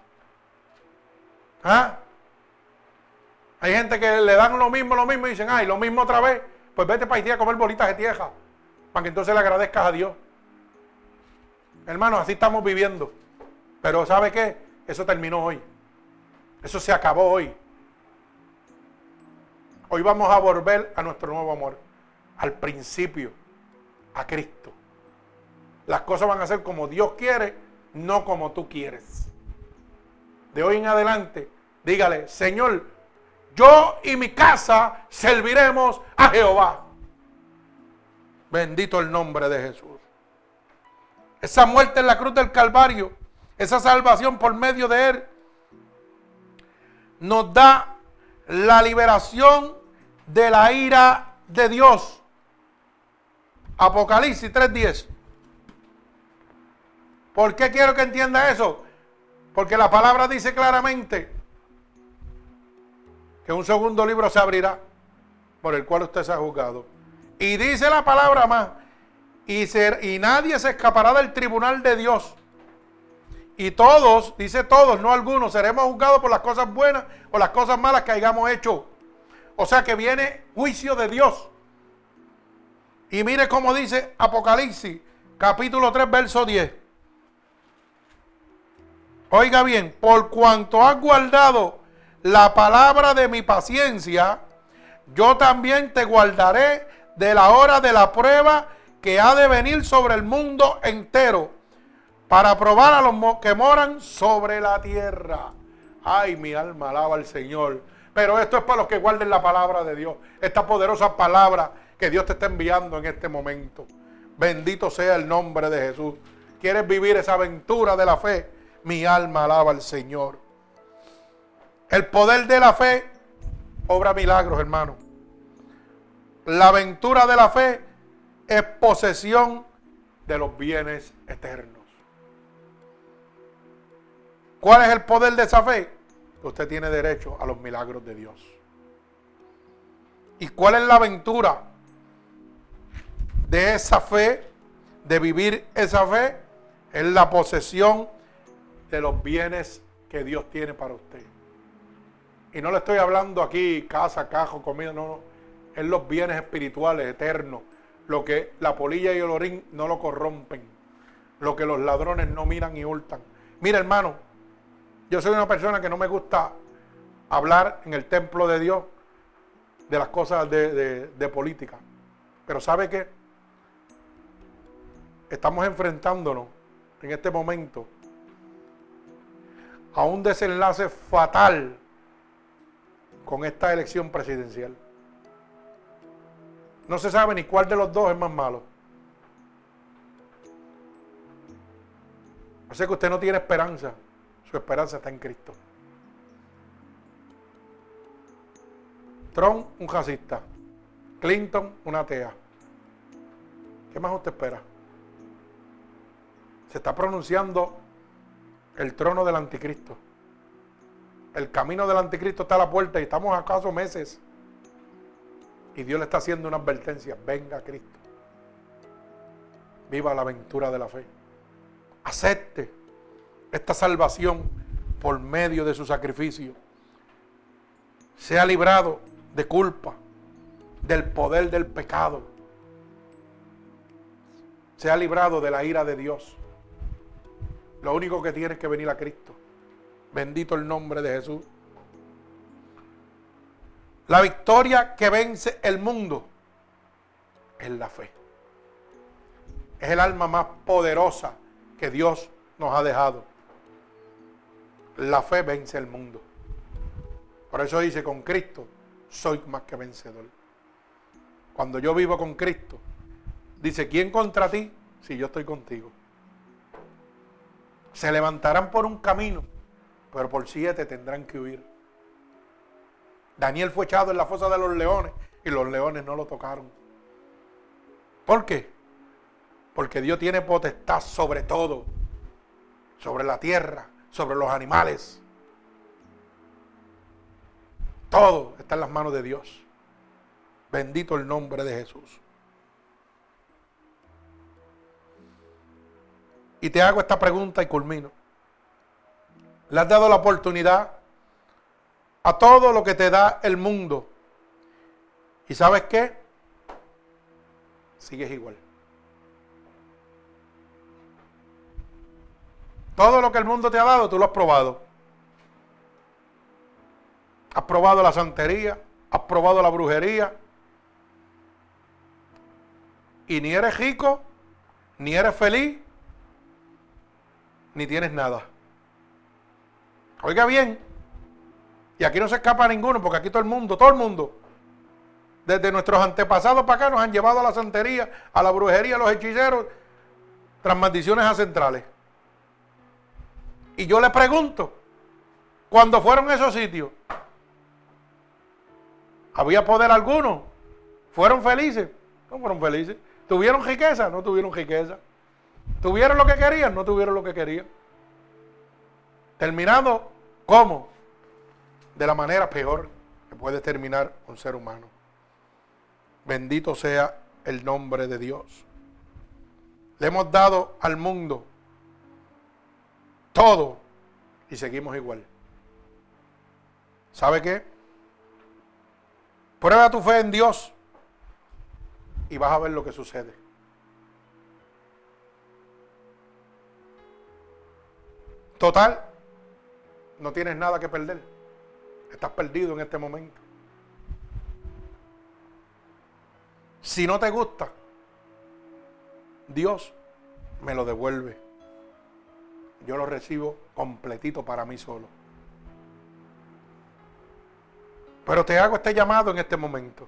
¿Ah? Hay gente que le dan lo mismo, lo mismo y dicen, ay, lo mismo otra vez. Pues vete para Haití a comer bolitas de tieja. Para que entonces le agradezcas a Dios. Hermanos, así estamos viviendo. Pero ¿sabe qué? Eso terminó hoy. Eso se acabó hoy. Hoy vamos a volver a nuestro nuevo amor. Al principio. A Cristo. Las cosas van a ser como Dios quiere, no como tú quieres. De hoy en adelante, dígale, Señor, yo y mi casa serviremos a Jehová. Bendito el nombre de Jesús. Esa muerte en la cruz del Calvario, esa salvación por medio de Él, nos da la liberación de la ira de Dios. Apocalipsis 3.10. ¿Por qué quiero que entienda eso? Porque la palabra dice claramente que un segundo libro se abrirá por el cual usted se ha juzgado. Y dice la palabra más, y, nadie se escapará del tribunal de Dios. Y todos, dice todos, no algunos, seremos juzgados por las cosas buenas o las cosas malas que hayamos hecho. O sea que viene juicio de Dios. Y mire cómo dice Apocalipsis, capítulo 3, verso 10. Oiga bien, por cuanto has guardado la palabra de mi paciencia, yo también te guardaré de la hora de la prueba que ha de venir sobre el mundo entero, para probar a los que moran sobre la tierra. Ay, mi alma alaba al Señor. Pero esto es para los que guarden la palabra de Dios, esta poderosa palabra que Dios te está enviando en este momento. Bendito sea el nombre de Jesús. ¿Quieres vivir esa aventura de la fe? Mi alma alaba al Señor. El poder de la fe obra milagros, hermano. La aventura de la fe es posesión de los bienes eternos. ¿Cuál es el poder de esa fe? Usted tiene derecho a los milagros de Dios. ¿Y cuál es la aventura de esa fe, de vivir esa fe? Es la posesión de los bienes que Dios tiene para usted. Y no le estoy hablando aquí casa, cajo, comida, no, no. Es los bienes espirituales eternos. Lo que la polilla y el orín no lo corrompen. Lo que los ladrones no miran y hurtan. Mira, hermano, yo soy una persona que no me gusta hablar en el templo de Dios de las cosas de, política. Pero ¿sabe qué? Estamos enfrentándonos en este momento a un desenlace fatal con esta elección presidencial. No se sabe ni cuál de los dos es más malo. Así que usted no tiene esperanza. Su esperanza está en Cristo. Trump, un racista. Clinton, una atea. ¿Qué más usted espera? Se está pronunciando el trono del anticristo. El camino del anticristo está a la puerta y estamos acaso meses. Y Dios le está haciendo una advertencia. Venga Cristo. Viva la aventura de la fe. Acepte esta salvación por medio de su sacrificio. sea librado de culpa, del poder del pecado, sea librado de la ira de Dios. Lo único que tiene es que venir a Cristo. Bendito el nombre de Jesús. La victoria que vence el mundo es la fe. Es el alma más poderosa que Dios nos ha dejado. La fe vence el mundo. Por eso dice, con Cristo soy más que vencedor. Cuando yo vivo con Cristo, dice, ¿quién contra ti si yo estoy contigo? Se levantarán por un camino, pero por siete tendrán que huir. Daniel fue echado en la fosa de los leones y los leones no lo tocaron. ¿Por qué? Porque Dios tiene potestad sobre todo, sobre la tierra, sobre los animales. Todo está en las manos de Dios. Bendito el nombre de Jesús. Y te hago esta pregunta y culmino. ¿Le has dado la oportunidad a todo lo que te da el mundo? ¿Y sabes qué? Sigues igual. Todo lo que el mundo te ha dado, tú lo has probado. Has probado la santería, has probado la brujería. Y ni eres rico, ni eres feliz, ni tienes nada. Oiga bien, y aquí no se escapa ninguno, porque aquí todo el mundo, todo el mundo, desde nuestros antepasados para acá nos han llevado a la santería, a la brujería, a los hechiceros, tras maldiciones a centrales. Y yo le pregunto, cuando fueron esos sitios, ¿había poder alguno? ¿Fueron felices? No fueron felices. ¿Tuvieron riqueza? No tuvieron riqueza. ¿Tuvieron lo que querían? No tuvieron lo que querían. Terminado, ¿cómo? De la manera peor que puede terminar un ser humano. Bendito sea el nombre de Dios. Le hemos dado al mundo todo y seguimos igual. ¿Sabe qué? Prueba tu fe en Dios y vas a ver lo que sucede. Total, no tienes nada que perder. Estás perdido en este momento. Si no te gusta, Dios me lo devuelve yo lo recibo completito para mí solo. Pero te hago este llamado en este momento.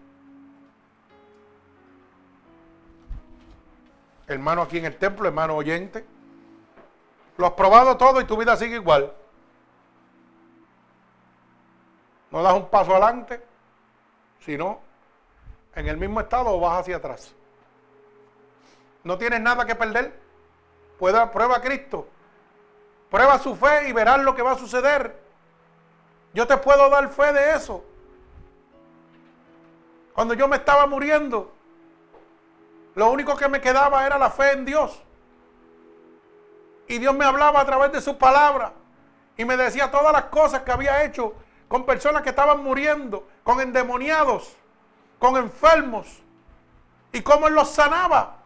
Hermano aquí en el templo, hermano oyente. Lo has probado todo y tu vida sigue igual. No das un paso adelante, sino en el mismo estado vas hacia atrás. No tienes nada que perder. Pueda, prueba a Cristo Prueba su fe y verás lo que va a suceder. Yo te puedo dar fe de eso. Cuando yo me estaba muriendo, lo único que me quedaba era la fe en Dios. Y Dios me hablaba a través de su palabra y me decía todas las cosas que había hecho con personas que estaban muriendo, con endemoniados, con enfermos, y cómo Él los sanaba.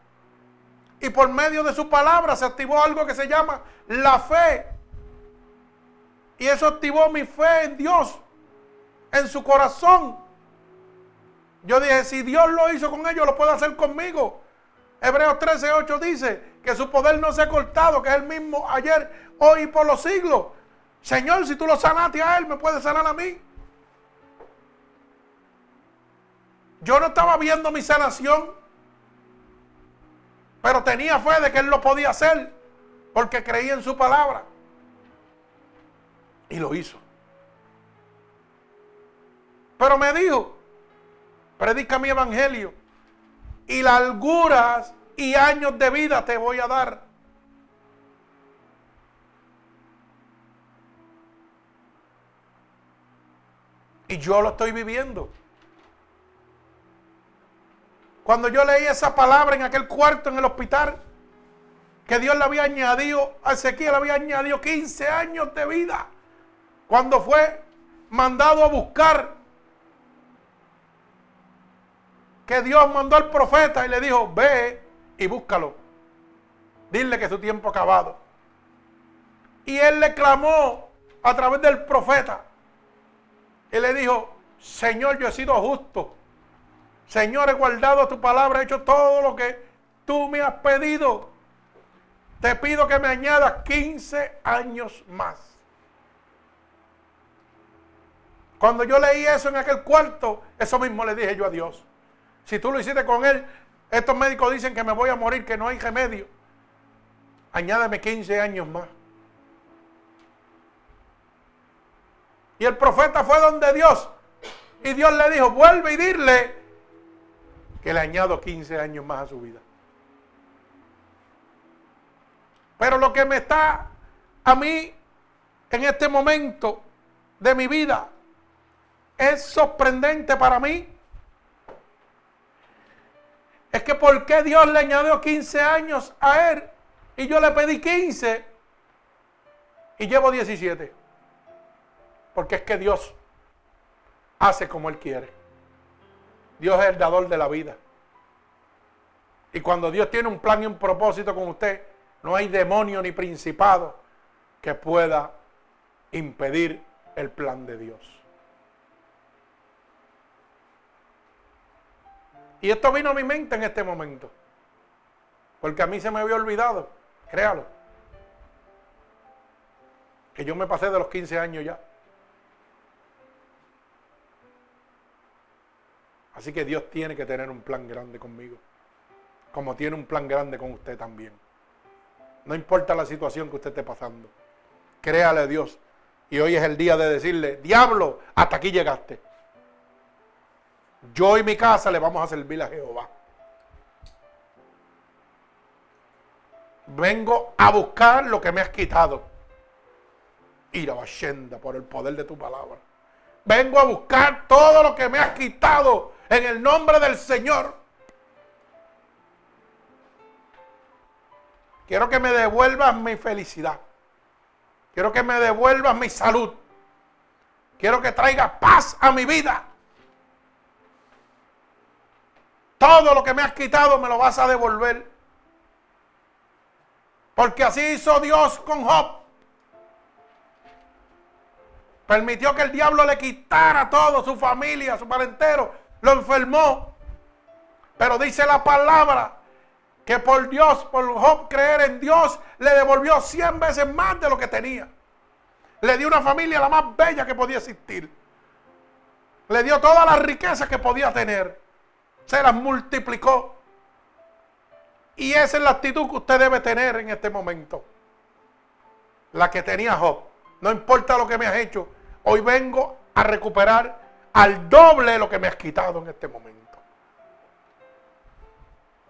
Y por medio de su palabra se activó algo que se llama la fe. Y eso activó mi fe en Dios, en su corazón. Yo dije, si Dios lo hizo con ellos, lo puede hacer conmigo. Hebreos 13, 8 dice que su poder no se ha cortado, que es el mismo ayer, hoy y por los siglos. Señor, si tú lo sanaste a él, me puedes sanar a mí. Yo no estaba viendo mi sanación pero tenía fe de que él lo podía hacer porque creía en su palabra. Y lo hizo. Pero me dijo, predica mi evangelio y larguras y años de vida te voy a dar. Y yo lo estoy viviendo. Cuando yo leí esa palabra en aquel cuarto en el hospital, que Dios le había añadido, a Ezequiel le había añadido 15 años de vida, cuando fue mandado a buscar que Dios mandó al profeta y le dijo, ve y búscalo. Dile que su tiempo ha acabado. Y él le clamó a través del profeta. Y le dijo, Señor, yo he sido justo. Señor, he guardado tu palabra, he hecho todo lo que tú me has pedido. Te pido que me añadas 15 años más. Cuando yo leí eso en aquel cuarto, eso mismo le dije yo a Dios. Si tú lo hiciste con él, estos médicos dicen que me voy a morir, que no hay remedio. Añádeme 15 años más. Y el profeta fue donde Dios. Y Dios le dijo, vuelve y dile que le añado 15 años más a su vida. Pero lo que me está a mí en este momento de mi vida es sorprendente para mí. Es que ¿por qué Dios le añadió 15 años a él y yo le pedí 15 y llevo 17? Porque es que Dios hace como Él quiere. Dios es el dador de la vida. Y cuando Dios tiene un plan y un propósito con usted, no hay demonio ni principado que pueda impedir el plan de Dios. Y esto vino a mi mente en este momento. Porque a mí se me había olvidado, créalo. Que yo me pasé de los 15 años ya. Así que Dios tiene que tener un plan grande conmigo, como tiene un plan grande con usted también. No importa la situación que usted esté pasando, créale a Dios. Y hoy es el día de decirle, diablo, hasta aquí llegaste. Yo y mi casa le vamos a servir a Jehová. Vengo a buscar lo que me has quitado. Ir a por el poder de tu palabra. Vengo a buscar todo lo que me has quitado en el nombre del Señor. Quiero que me devuelvas mi felicidad. Quiero que me devuelvas mi salud. Quiero que traigas paz a mi vida. Todo lo que me has quitado me lo vas a devolver. Porque así hizo Dios con Job. Permitió que el diablo le quitara todo, su familia, su parentero, lo enfermó. Pero dice la palabra que por Dios, por Job creer en Dios, le devolvió cien veces más de lo que tenía. Le dio una familia la más bella que podía existir. Le dio todas las riquezas que podía tener. Se las multiplicó. Y esa es la actitud que usted debe tener en este momento. La que tenía Job. No importa lo que me has hecho. Hoy vengo a recuperar al doble lo que me has quitado en este momento.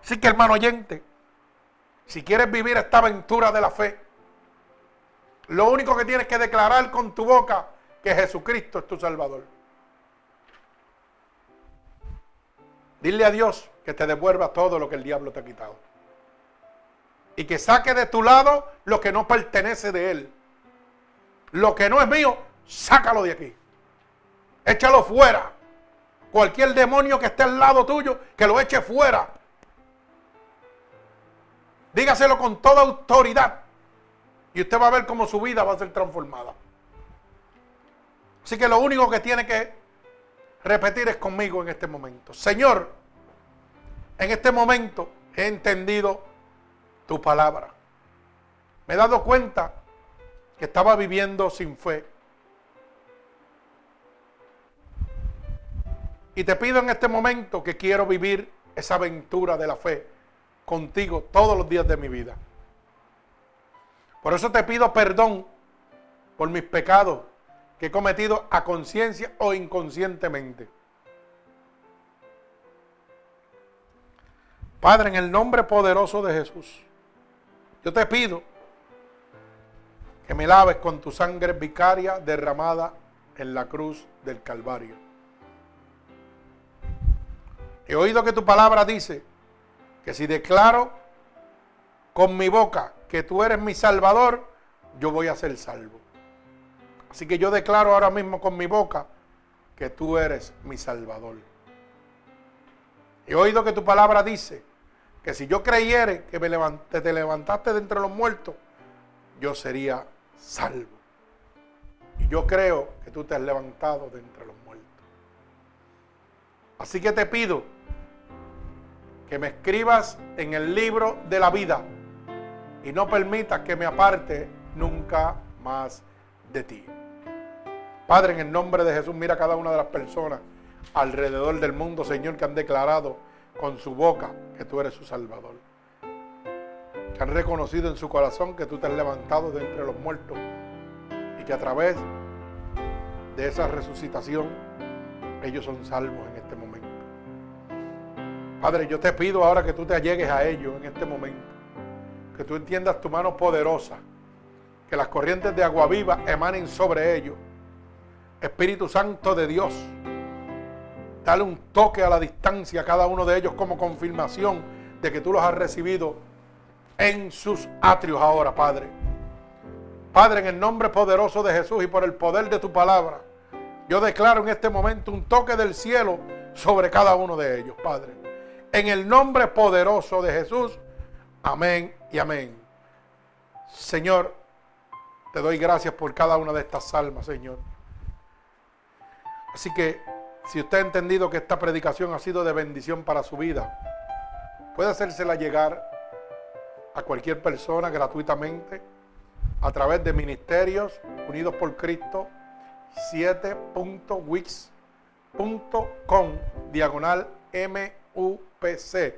Así que hermano oyente, si quieres vivir esta aventura de la fe, lo único que tienes que declarar con tu boca que Jesucristo es tu Salvador. Dile a Dios que te devuelva todo lo que el diablo te ha quitado. Y que saque de tu lado lo que no pertenece de Él. Lo que no es mío, sácalo de aquí. Échalo fuera. Cualquier demonio que esté al lado tuyo, que lo eche fuera. Dígaselo con toda autoridad. Y usted va a ver cómo su vida va a ser transformada. Así que lo único que tiene que repetir es conmigo en este momento. Señor, en este momento he entendido tu palabra. Me he dado cuenta que estaba viviendo sin fe. Y te pido en este momento que quiero vivir esa aventura de la fe contigo todos los días de mi vida. Por eso te pido perdón por mis pecados que he cometido a conciencia o inconscientemente. Padre, en el nombre poderoso de Jesús, yo te pido que me laves con tu sangre vicaria derramada en la cruz del Calvario. He oído que tu palabra dice que si declaro con mi boca que tú eres mi salvador, yo voy a ser salvo. Así que yo declaro ahora mismo con mi boca que tú eres mi salvador. He oído que tu palabra dice que si yo creyere que te levantaste de entre los muertos, yo sería salvo. Y yo creo que tú te has levantado de entre los muertos. Así que te pido que me escribas en el libro de la vida y no permitas que me aparte nunca más de ti. Padre, en el nombre de Jesús, mira a cada una de las personas alrededor del mundo, Señor, que han declarado con su boca que tú eres su Salvador. Que han reconocido en su corazón que tú te has levantado de entre los muertos y que a través de esa resucitación ellos son salvos en este momento. Padre, yo te pido ahora que tú te allegues a ellos en este momento. Que tú entiendas tu mano poderosa. Que las corrientes de agua viva emanen sobre ellos. Espíritu Santo de Dios, dale un toque a la distancia a cada uno de ellos como confirmación de que tú los has recibido en sus atrios ahora, Padre. Padre, en el nombre poderoso de Jesús y por el poder de tu palabra, yo declaro en este momento un toque del cielo sobre cada uno de ellos, Padre. En el nombre poderoso de Jesús, amén y amén. Señor, te doy gracias por cada una de estas almas, Señor. Así que si usted ha entendido que esta predicación ha sido de bendición para su vida, puede hacérsela llegar a cualquier persona gratuitamente a través de Ministerios Unidos por Cristo 7.wix.com diagonal MUPC.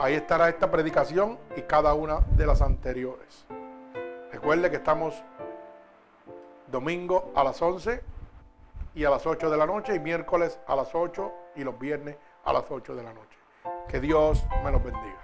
Ahí estará esta predicación y cada una de las anteriores. Recuerde que estamos domingo a las 11 y a las 8 de la noche y miércoles a las 8 y los viernes a las 8 de la noche. Que Dios me los bendiga.